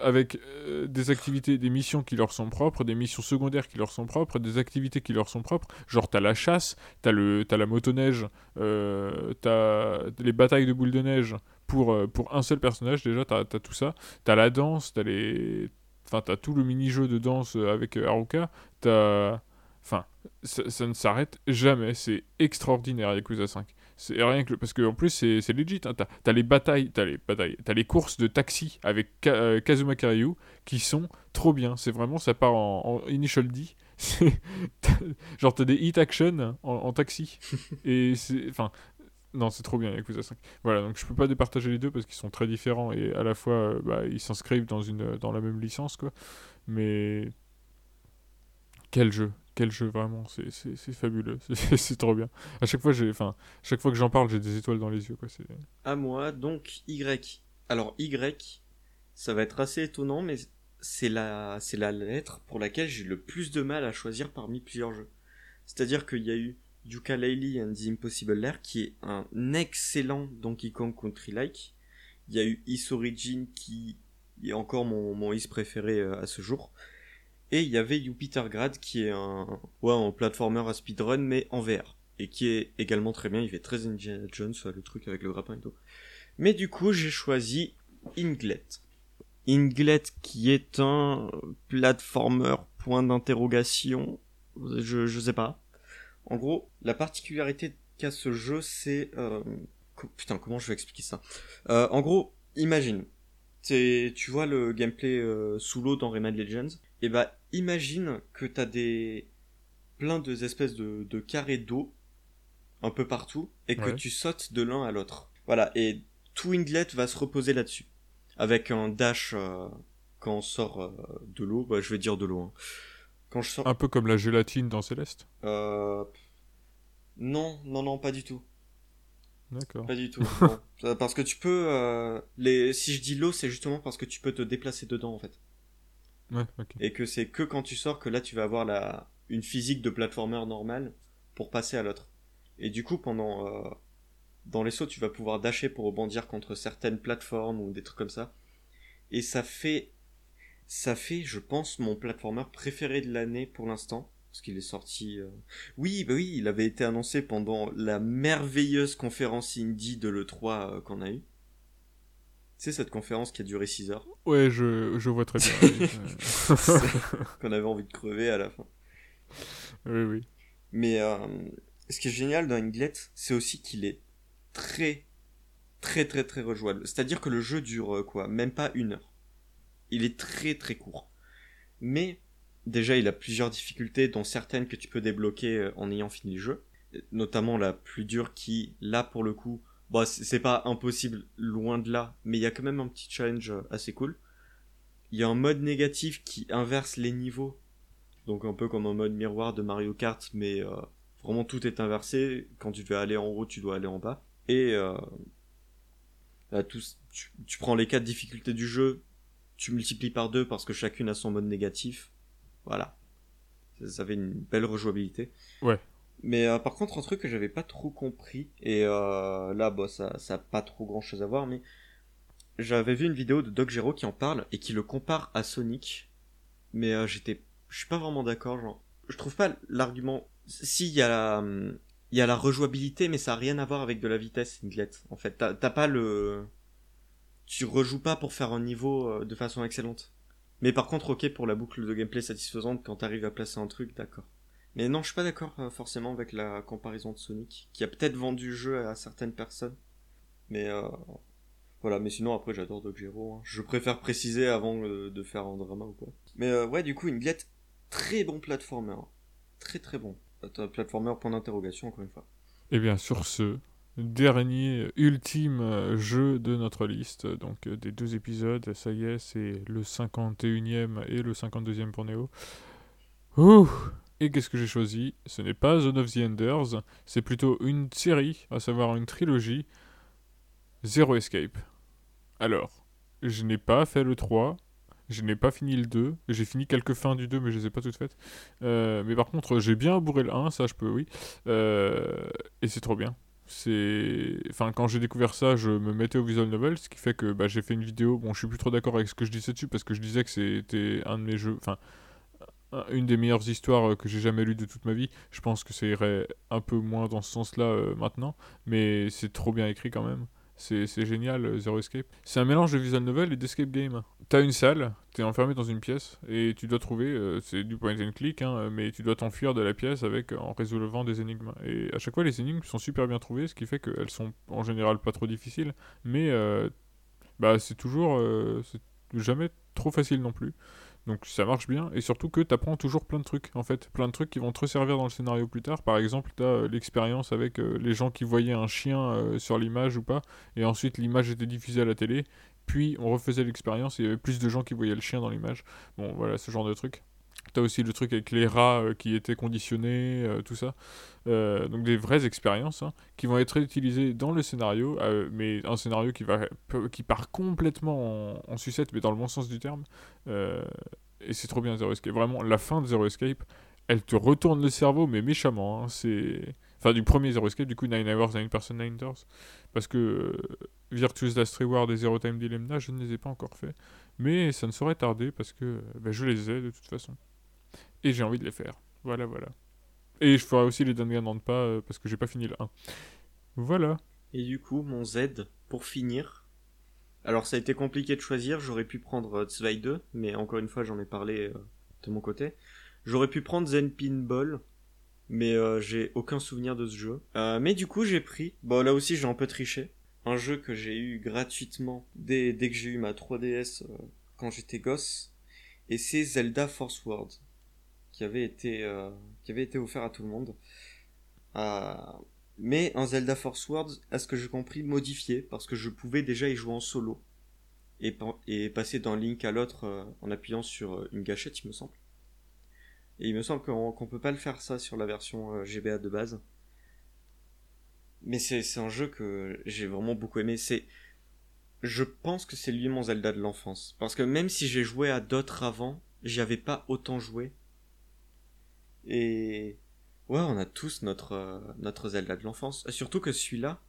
avec euh, des activités, des missions qui leur sont propres, des missions secondaires qui leur sont propres, des activités qui leur sont propres. Genre t'as la chasse, t'as le, t'as la motoneige, euh, t'as les batailles de boules de neige pour pour un seul personnage déjà, t'as as tout ça. T'as la danse, t'as les, enfin t'as tout le mini-jeu de danse avec Haruka, t'as, enfin ça, ça ne s'arrête jamais, c'est extraordinaire Yakuza 5. C'est rien que parce que en plus c'est legit. Hein. T'as as les batailles, t'as les batailles, t'as les courses de taxi avec Ka- euh, Kazuma Kiryu qui sont trop bien. C'est vraiment ça part en, en initial D. Genre t'as des hit action en, en taxi et c'est enfin non c'est trop bien Yakuza 5. Voilà donc je peux pas départager les deux parce qu'ils sont très différents et à la fois euh, bah, ils s'inscrivent dans une dans la même licence quoi. Mais quel jeu, quel jeu vraiment, c'est fabuleux, c'est trop bien. À chaque fois, j'ai, enfin, chaque fois que j'en parle, j'ai des étoiles dans les yeux, quoi. C'est À moi, donc Y. Alors Y, ça va être assez étonnant, mais c'est la, c'est la lettre pour laquelle j'ai le plus de mal à choisir parmi plusieurs jeux. C'est-à-dire qu'il y a eu Yooka-Laylee and the Impossible Lair, qui est un excellent Donkey Kong Country-like. Il y a eu Is Origin, qui est encore mon, mon Is préféré euh, à ce jour. Et il y avait Jupiter Grad, qui est un, ouais, un platformer à speedrun, mais en VR. Et qui est également très bien, il fait très Indiana Jones, le truc avec le grappin et tout. Mais du coup, j'ai choisi Inglet. Inglet qui est un platformer point d'interrogation. Je, sais pas. En gros, la particularité qu'a ce jeu, c'est... euh, Putain, comment je vais expliquer ça? Euh, En gros, imagine. Tu vois le gameplay euh, sous l'eau dans Rayman Legends? Et bah, imagine que t'as des... plein de espèces de, de carrés d'eau un peu partout et que Ouais. tu sautes de l'un à l'autre. Voilà, et tout Inglet va se reposer là-dessus. Avec un dash euh, quand on sort euh, de l'eau, bah, je vais dire de l'eau. hein. Quand je sors... un peu comme la gélatine dans Céleste. Euh... Non, non, non, pas du tout. D'accord. Pas du tout. Parce que tu peux... les... Si je dis l'eau, c'est justement parce que tu peux te déplacer dedans, en fait. Et que c'est que quand tu sors que là, tu vas avoir la... une physique de platformer normale pour passer à l'autre. Et du coup, pendant... euh, Dans les sauts, tu vas pouvoir dasher pour rebondir contre certaines plateformes ou des trucs comme ça. Et ça fait... Ça fait, je pense, mon platformer préféré de l'année pour l'instant. Parce qu'il est sorti... euh, Oui, bah oui, il avait été annoncé pendant la merveilleuse conférence indie de l'E3 euh, qu'on a eu. C'est cette conférence qui a duré 6 heures. Ouais, je, je vois très bien. qu'on avait envie de crever à la fin. oui, oui. Mais euh, ce qui est génial dans Inglet, c'est aussi qu'il est très, très, très, très rejouable. C'est-à-dire que le jeu dure euh, quoi Même pas une heure. Il est très, très court. Mais déjà, il a plusieurs difficultés, dont certaines que tu peux débloquer euh, en ayant fini le jeu. Notamment la plus dure qui, là, pour le coup, bon, c'est pas impossible, loin de là, mais il y a quand même un petit challenge euh, assez cool. Il y a un mode négatif qui inverse les niveaux donc un peu comme un mode miroir de Mario Kart, mais euh, vraiment tout est inversé. Quand tu veux aller en haut, tu dois aller en bas. Et euh, tu, tu prends les quatre difficultés du jeu, tu multiplies par deux parce que chacune a son mode négatif. Voilà. Ça, ça fait une belle rejouabilité. Ouais. Mais euh, par contre, un truc que j'avais pas trop compris, et euh, là, bah, ça, ça a pas trop grand chose à voir, mais j'avais vu une vidéo de Doc Gero qui en parle et qui le compare à Sonic. Mais euh, j'étais je suis pas vraiment d'accord, genre. Je trouve pas l'argument. Si, il y a la. y a la rejouabilité, mais ça a rien à voir avec de la vitesse, Inglet. En fait, t'as t'as pas le. Tu rejoues pas pour faire un niveau euh, de façon excellente. Mais par contre, ok, pour la boucle de gameplay satisfaisante, quand t'arrives à placer un truc, d'accord. Mais non, je suis pas d'accord euh, forcément avec la comparaison de Sonic, qui a peut-être vendu le jeu à certaines personnes. Mais euh, voilà, mais sinon après j'adore Doc Gero. hein. Je préfère préciser avant euh, de faire un drama ou quoi. Mais ouais, du coup, Inglet, très bon platformer. Très très bon. Attends, platformer point d'interrogation encore une fois. Et bien, sur ce, dernier, ultime jeu de notre liste, donc des deux épisodes, ça y est, c'est le 51e et le 52e pour Neo. Ouh Et qu'est-ce que j'ai choisi? Ce n'est pas Zone of the Enders, c'est plutôt une série, à savoir une trilogie, Zero Escape. Alors, je n'ai pas fait le 3, je n'ai pas fini le 2, j'ai fini quelques fins du 2 mais je les ai pas toutes faites. Euh, mais par contre, j'ai bien bourré le 1, ça je peux, oui. Euh, et c'est trop bien. c'est enfin quand j'ai découvert ça je me mettais au visual novel ce qui fait que bah, j'ai fait une vidéo bon je suis plus trop d'accord avec ce que je disais dessus parce que je disais que c'était un de mes jeux enfin une des meilleures histoires euh, que j'ai jamais lues de toute ma vie je pense que ça irait un peu moins dans ce sens là euh, maintenant mais c'est trop bien écrit quand même c'est génial, euh, Zero Escape. C'est un mélange de visual novel et d'escape game. T'as une salle, t'es enfermé dans une pièce, et tu dois trouver, euh, c'est du point and click, hein, mais tu dois t'enfuir de la pièce avec, en résolvant des énigmes. Et à chaque fois, les énigmes sont super bien trouvées, ce qui fait qu'elles sont en général pas trop difficiles, mais euh, bah, c'est toujours, c'est jamais trop facile non plus. Donc ça marche bien, et surtout que tu apprends toujours plein de trucs, en fait. Plein de trucs qui vont te resservir dans le scénario plus tard. Par exemple, tu as euh, l'expérience avec euh, les gens qui voyaient un chien euh, sur l'image ou pas, et ensuite l'image était diffusée à la télé, puis on refaisait l'expérience et il y avait plus de gens qui voyaient le chien dans l'image. Bon, voilà, ce genre de trucs. T'as aussi le truc avec les rats euh, qui étaient conditionnés, euh, tout ça. Euh, donc des vraies expériences hein, qui vont être utilisées dans le scénario, mais un scénario qui, va, qui part complètement en, sucette, mais dans le bon sens du terme. et c'est trop bien Zero Escape. Vraiment, la fin de Zero Escape, elle te retourne le cerveau, mais méchamment. Hein. c'est... Enfin, du premier Zero Escape, du coup, 9 Hours, 9 Person, 9 Doors. Parce que Virtuous Last Reward et Zero Time Dilemma, je ne les ai pas encore fait. Mais ça ne saurait tarder parce que bah, je les ai de toute façon. Et j'ai envie de les faire. Voilà, voilà. Et je ferai aussi les Danganronpa pas euh, parce que j'ai pas fini le 1. Voilà. Et du coup, mon Z, pour finir. Alors, ça a été compliqué de choisir. J'aurais pu prendre Zwei 2, mais encore une fois, j'en ai parlé euh, de mon côté. J'aurais pu prendre Zen Pinball, mais euh, j'ai aucun souvenir de ce jeu. mais du coup, j'ai pris. Bon, là aussi, j'ai un peu triché. Un jeu que j'ai eu gratuitement dès, dès que j'ai eu ma 3DS quand j'étais gosse. Et c'est Zelda Force World qui avait été euh, qui avait été offert à tout le monde. Euh, mais un Zelda Force Words, à ce que j'ai compris, modifié parce que je pouvais déjà y jouer en solo et, et passer d'un link à l'autre euh, en appuyant sur une gâchette, il me semble. Et il me semble qu'on ne peut pas le faire ça sur la version GBA de base. Mais c'est un jeu que j'ai vraiment beaucoup aimé. C'est je pense que c'est lui mon Zelda de l'enfance. Parce que même si j'ai joué à d'autres avant, j'y avais pas autant joué. Et ouais, on a tous notre, euh, notre Zelda de l'enfance. Surtout que celui-là,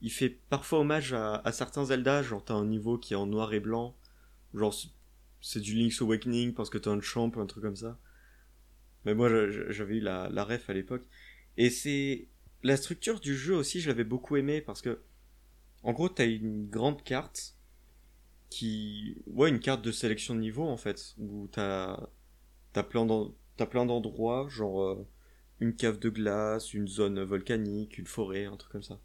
il fait parfois hommage à, à certains Zelda, genre t'as un niveau qui est en noir et blanc, genre c'est du Link's Awakening parce que t'as un champ un truc comme ça. Mais moi j'avais eu la, la ref à l'époque. Et c'est... La structure du jeu aussi, je l'avais beaucoup aimé parce que... En gros, t'as une grande carte qui... Ouais, une carte de sélection de niveau en fait, où t'as... Plein d'endroits, genre euh, une cave de glace, une zone volcanique, une forêt, un truc comme ça.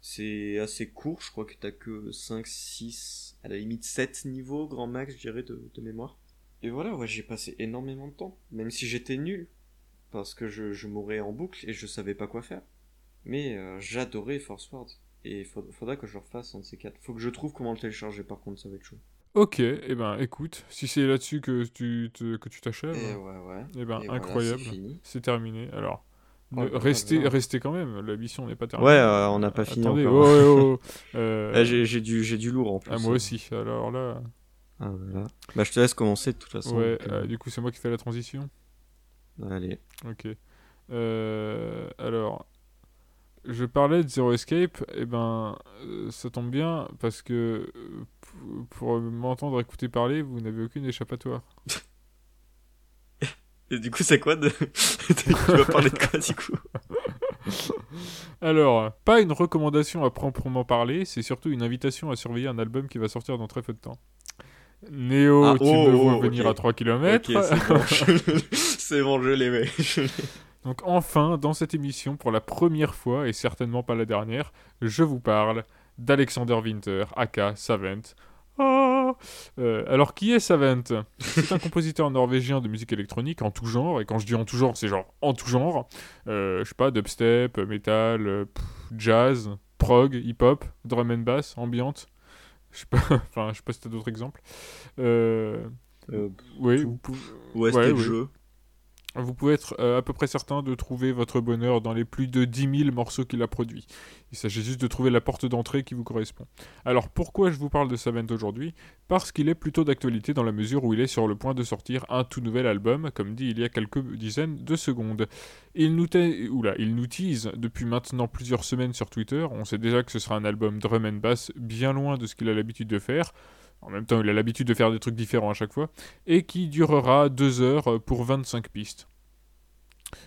C'est assez court, je crois que t'as que 5, 6, à la limite 7 niveaux, grand max, je dirais, de, mémoire. Et voilà, ouais, j'ai passé énormément de temps, même si j'étais nul, parce que je, je mourais en boucle et je savais pas quoi faire. Mais euh, j'adorais Force Wars, et il faudra que je refasse un de ces quatre. Faut que je trouve comment le télécharger par contre, ça va être chaud. Ok, et eh ben écoute, si c'est là-dessus que tu que tu t'achèves, et ouais, ouais. Eh ben incroyable, c'est terminé. Alors, oh, restez, restez quand même, la mission n'est pas terminée. Ouais, euh, on n'a pas fini encore. Oh, oh, euh, eh, j'ai du j'ai du lourd en plus. Ah, moi aussi. Alors là. Ah, voilà. Bah je te laisse commencer de toute façon. Ouais, euh, du coup c'est moi qui fais la transition. Allez. Ok. alors, je parlais de Zero Escape, et eh ben euh, ça tombe bien parce que euh, pour m'entendre écouter parler, vous n'avez aucune échappatoire. Et du coup, c'est quoi de. tu vas parler de quoi du coup? Alors, pas une recommandation à proprement parler, c'est surtout une invitation à surveiller un album qui va sortir dans très peu de temps. Néo, ah, tu me oh, vois venir à 3 km. c'est bon, je l'ai, donc enfin, dans cette émission, pour la première fois, et certainement pas la dernière, je vous parle d'Alexander Winter, aka Savant. Ah euh, alors qui est Savant? C'est un compositeur norvégien de musique électronique en tout genre, et quand je dis en tout genre, c'est genre en tout genre. Euh, je sais pas, dubstep, metal, euh, jazz, prog, hip-hop, drum and bass, ambiante. Je sais pas, enfin, je sais pas si t'as d'autres exemples. oui, ouais, ouais, jeu. Vous pouvez être euh, à peu près certain de trouver votre bonheur dans les plus de 10 000 morceaux qu'il a produits. Il s'agit juste de trouver la porte d'entrée qui vous correspond. Alors pourquoi je vous parle de Savant aujourd'hui? Parce qu'il est plutôt d'actualité dans la mesure où il est sur le point de sortir un tout nouvel album, comme dit il y a quelques dizaines de secondes. Il nous, il nous tease depuis maintenant plusieurs semaines sur Twitter, on sait déjà que ce sera un album drum and bass bien loin de ce qu'il a l'habitude de faire en même temps il a l'habitude de faire des trucs différents à chaque fois, et qui durera 2 heures pour 25 pistes.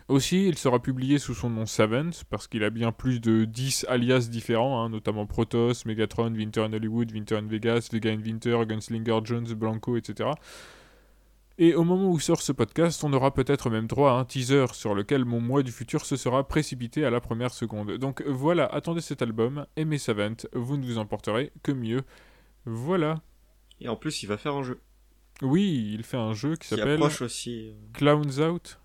Aussi, il sera publié sous son nom Savant, parce qu'il a bien plus de 10 alias différents, hein, notamment Protoss, Megatron, Winter in Hollywood, Winter in Vegas, Vega in Winter, Gunslinger Jones, Blanco, etc. Et au moment où sort ce podcast, on aura peut-être même droit à un teaser sur lequel mon moi du futur se sera précipité à la première seconde. Donc voilà, attendez cet album, aimez Savant, vous ne vous emporterez que mieux. Voilà. Et en plus, il va faire un jeu. Oui, il fait un jeu qui, s'appelle aussi. Euh, Clowns Out.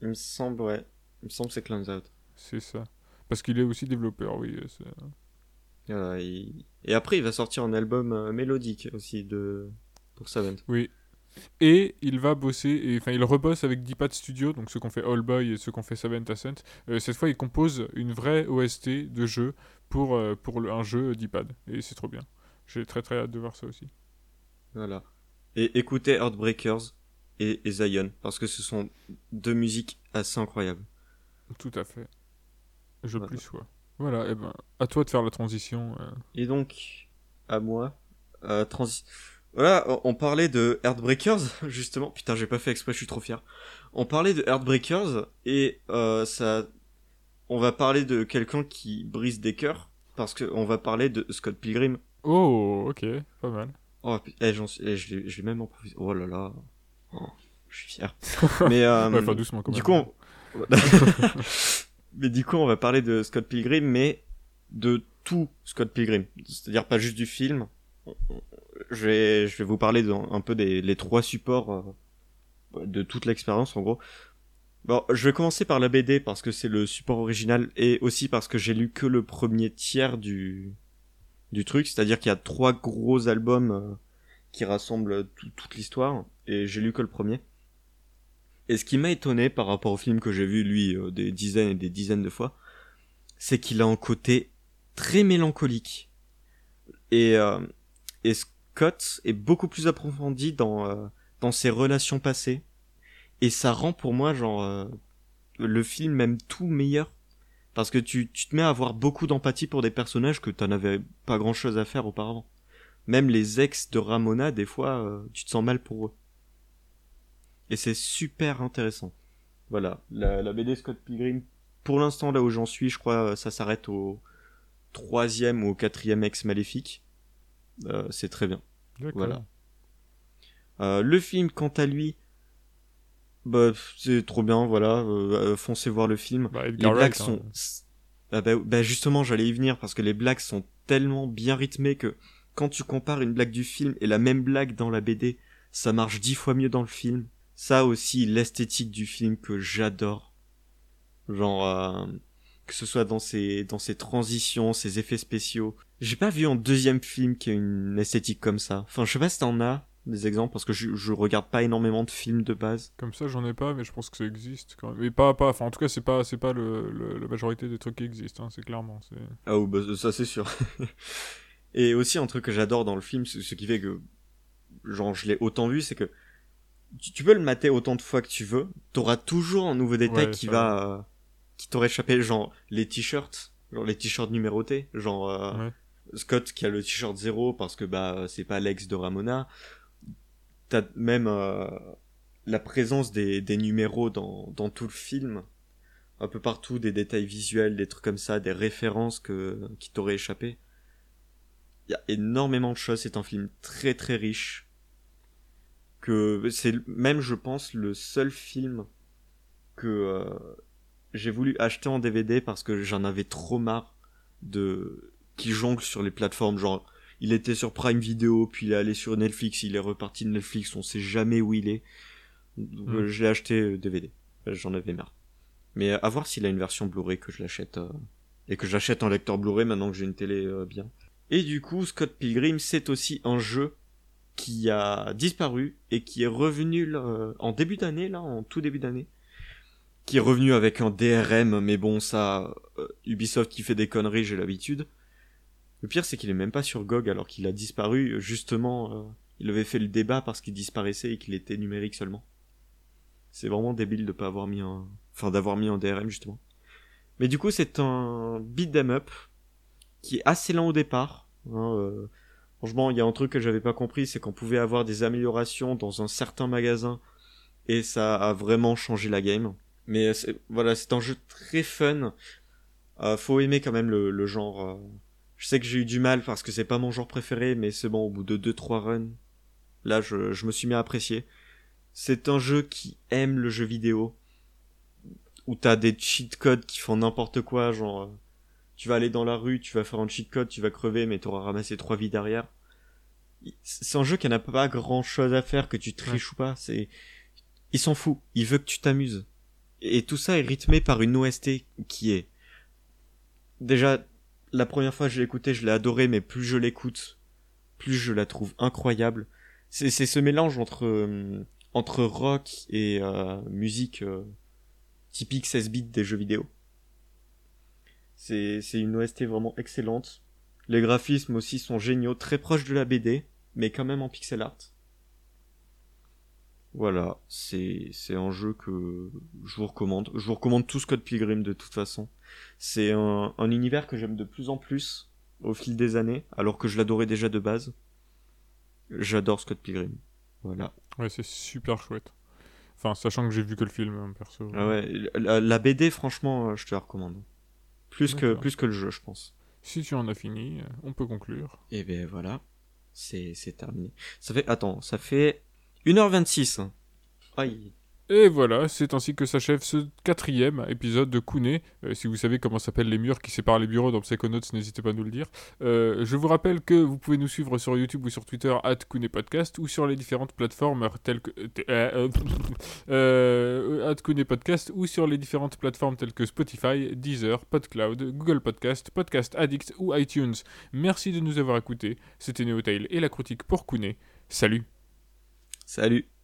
Il me semble, ouais. Il me semble que c'est Clowns Out. C'est ça. Parce qu'il est aussi développeur, oui. Voilà, et... après, il va sortir un album euh, mélodique aussi de pour Savant. Oui. Et il va bosser, et, enfin il rebosse avec Deepad Studio, donc ceux qu'on fait All Boy et ceux qu'on fait Savant Ascent. Euh, cette fois, il compose une vraie OST de jeu pour, pour un jeu Deepad. Et c'est trop bien. J'ai très très hâte de voir ça aussi. Voilà. Et écoutez Heartbreakers et, Zion, parce que ce sont deux musiques assez incroyables. Tout à fait. Je voilà. plus sois. Voilà, et eh ben, à toi de faire la transition. Euh. Et donc, à moi. Euh, transi voilà, on parlait de Heartbreakers, justement. Putain, j'ai pas fait exprès, je suis trop fier. On parlait de Heartbreakers, et euh, ça... On va parler de quelqu'un qui brise des cœurs, parce qu'on va parler de Scott Pilgrim, Oh, ok, pas mal. Oh, eh, eh, je l'ai même improvisé. Oh là là. Oh, je suis fier. Mais, euh, doucement du coup, mais du coup, on va parler de Scott Pilgrim, mais de tout Scott Pilgrim. C'est-à-dire pas juste du film. Je vais, je vais vous parler de, un peu des les trois supports euh, de toute l'expérience, en gros. Bon, je vais commencer par la BD parce que c'est le support original et aussi parce que j'ai lu que le premier tiers du, du truc, c'est-à-dire qu'il y a trois gros albums euh, qui rassemblent toute l'histoire, et j'ai lu que le premier. Et ce qui m'a étonné par rapport au film que j'ai vu, lui, euh, des dizaines et des dizaines de fois, c'est qu'il a un côté très mélancolique. Et, euh, et Scott est beaucoup plus approfondi dans, dans ses relations passées. Et ça rend pour moi, genre, le film même tout meilleur parce que tu, tu te mets à avoir beaucoup d'empathie pour des personnages que t'en avais pas grand chose à faire auparavant. Même les ex de Ramona, des fois, euh, tu te sens mal pour eux. Et c'est super intéressant. Voilà, la, la BD Scott Pilgrim, pour l'instant là où j'en suis, je crois ça s'arrête au troisième ou au quatrième ex maléfique. Euh, c'est très bien. Voilà. Euh, le film, quant à lui, bah, c'est trop bien, voilà. Euh, euh, foncez voir le film. Bah, les blagues hein. sont. Ah bah, bah, justement, j'allais y venir parce que les blagues sont tellement bien rythmées que quand tu compares une blague du film et la même blague dans la BD, ça marche dix fois mieux dans le film. Ça aussi, l'esthétique du film que j'adore. Genre, euh, que ce soit dans ses, dans ses transitions, ses effets spéciaux. J'ai pas vu un deuxième film qui a une esthétique comme ça. Enfin, je sais pas si t'en as, des exemples parce que je, je regarde pas énormément de films de base. Comme ça, j'en ai pas, mais je pense que ça existe quand même. Mais pas, pas, enfin, en tout cas, c'est pas, c'est pas le, la majorité des trucs qui existent, hein, c'est clairement. Ah, oh, bah, ça c'est sûr. Et aussi, un truc que j'adore dans le film, ce qui fait que, genre, je l'ai autant vu, c'est que tu, peux le mater autant de fois que tu veux, t'auras toujours un nouveau détail qui va, euh, qui t'aurait échappé, genre, les t-shirts, genre les t-shirts numérotés, genre, euh, Scott qui a le t-shirt zéro parce que bah c'est pas l'ex de Ramona t'as même euh, la présence des, numéros dans, dans tout le film, un peu partout, des détails visuels, des trucs comme ça, des références que, qui t'auraient échappé. Il y a énormément de choses, c'est un film très très riche. Que c'est même, je pense, le seul film que euh, j'ai voulu acheter en DVD parce que j'en avais trop marre de qui jongle sur les plateformes genre il était sur Prime Video, puis il est allé sur Netflix, il est reparti de Netflix, on sait jamais où il est. Mm. Je l'ai acheté DVD. Euh, j'en avais marre. Mais à voir s'il a une version Blu-ray que je l'achète euh, et que j'achète en lecteur Blu-ray maintenant que j'ai une télé euh, bien. Et du coup, Scott Pilgrim, c'est aussi un jeu qui a disparu et qui est revenu là, en début d'année, là, en tout début d'année. Qui est revenu avec un DRM, mais bon, ça, euh, Ubisoft qui fait des conneries, j'ai l'habitude. Le pire, c'est qu'il est même pas sur GOG alors qu'il a disparu, justement, euh, il avait fait le débat parce qu'il disparaissait et qu'il était numérique seulement. C'est vraiment débile de pas avoir mis un, enfin, d'avoir mis un DRM, justement. Mais du coup, c'est un beat them up qui est assez lent au départ. Hein, euh, franchement, il y a un truc que j'avais pas compris, c'est qu'on pouvait avoir des améliorations dans un certain magasin et ça a vraiment changé la game. Mais voilà, c'est un jeu très fun. Euh, faut aimer quand même le, genre. Euh. Je sais que j'ai eu du mal parce que c'est pas mon genre préféré, mais c'est bon, au bout de 2-3 runs, là je, je me suis mis à apprécier. C'est un jeu qui aime le jeu vidéo, où t'as des cheat codes qui font n'importe quoi, genre euh, tu vas aller dans la rue, tu vas faire un cheat code, tu vas crever, mais t'auras ramassé trois vies derrière. C'est un jeu qui n'a pas grand chose à faire, que tu triches ou pas. C'est, il s'en fout. Il veut que tu t'amuses. Et tout ça est rythmé par une OST qui est, déjà, la première fois que je l'ai écouté, je l'ai adoré, mais plus je l'écoute, plus je la trouve incroyable. C'est, ce mélange entre, euh, entre rock et euh, musique euh, typique 16 bits des jeux vidéo. C'est, une OST vraiment excellente. Les graphismes aussi sont géniaux, très proches de la BD, mais quand même en pixel art. Voilà, c'est, c'est un jeu que je vous recommande. Je vous recommande tout Scott Pilgrim de toute façon. C'est un, un univers que j'aime de plus en plus au fil des années, alors que je l'adorais déjà de base. J'adore Scott Pilgrim. Voilà. Ouais, c'est super chouette. Enfin, sachant que j'ai vu que le film, hein, perso. Ah ouais, la, la, BD, franchement, euh, je te la recommande. Plus que, plus que le jeu, je pense. Si tu en as fini, on peut conclure. Et eh ben voilà, c'est terminé. Ça fait, attends, ça fait 1h26. Aïe. Et voilà, c'est ainsi que s'achève ce quatrième épisode de Kune. Euh, si vous savez comment s'appellent les murs qui séparent les bureaux dans Psychonauts, n'hésitez pas à nous le dire. Euh, je vous rappelle que vous pouvez nous suivre sur YouTube ou sur Twitter, at Kune Podcast, ou sur les différentes plateformes telles que. Euh, ou sur les différentes plateformes telles que Spotify, Deezer, PodCloud, Google Podcast, Podcast Addict ou iTunes. Merci de nous avoir écoutés. C'était Neotail et la critique pour Kune. Salut Salut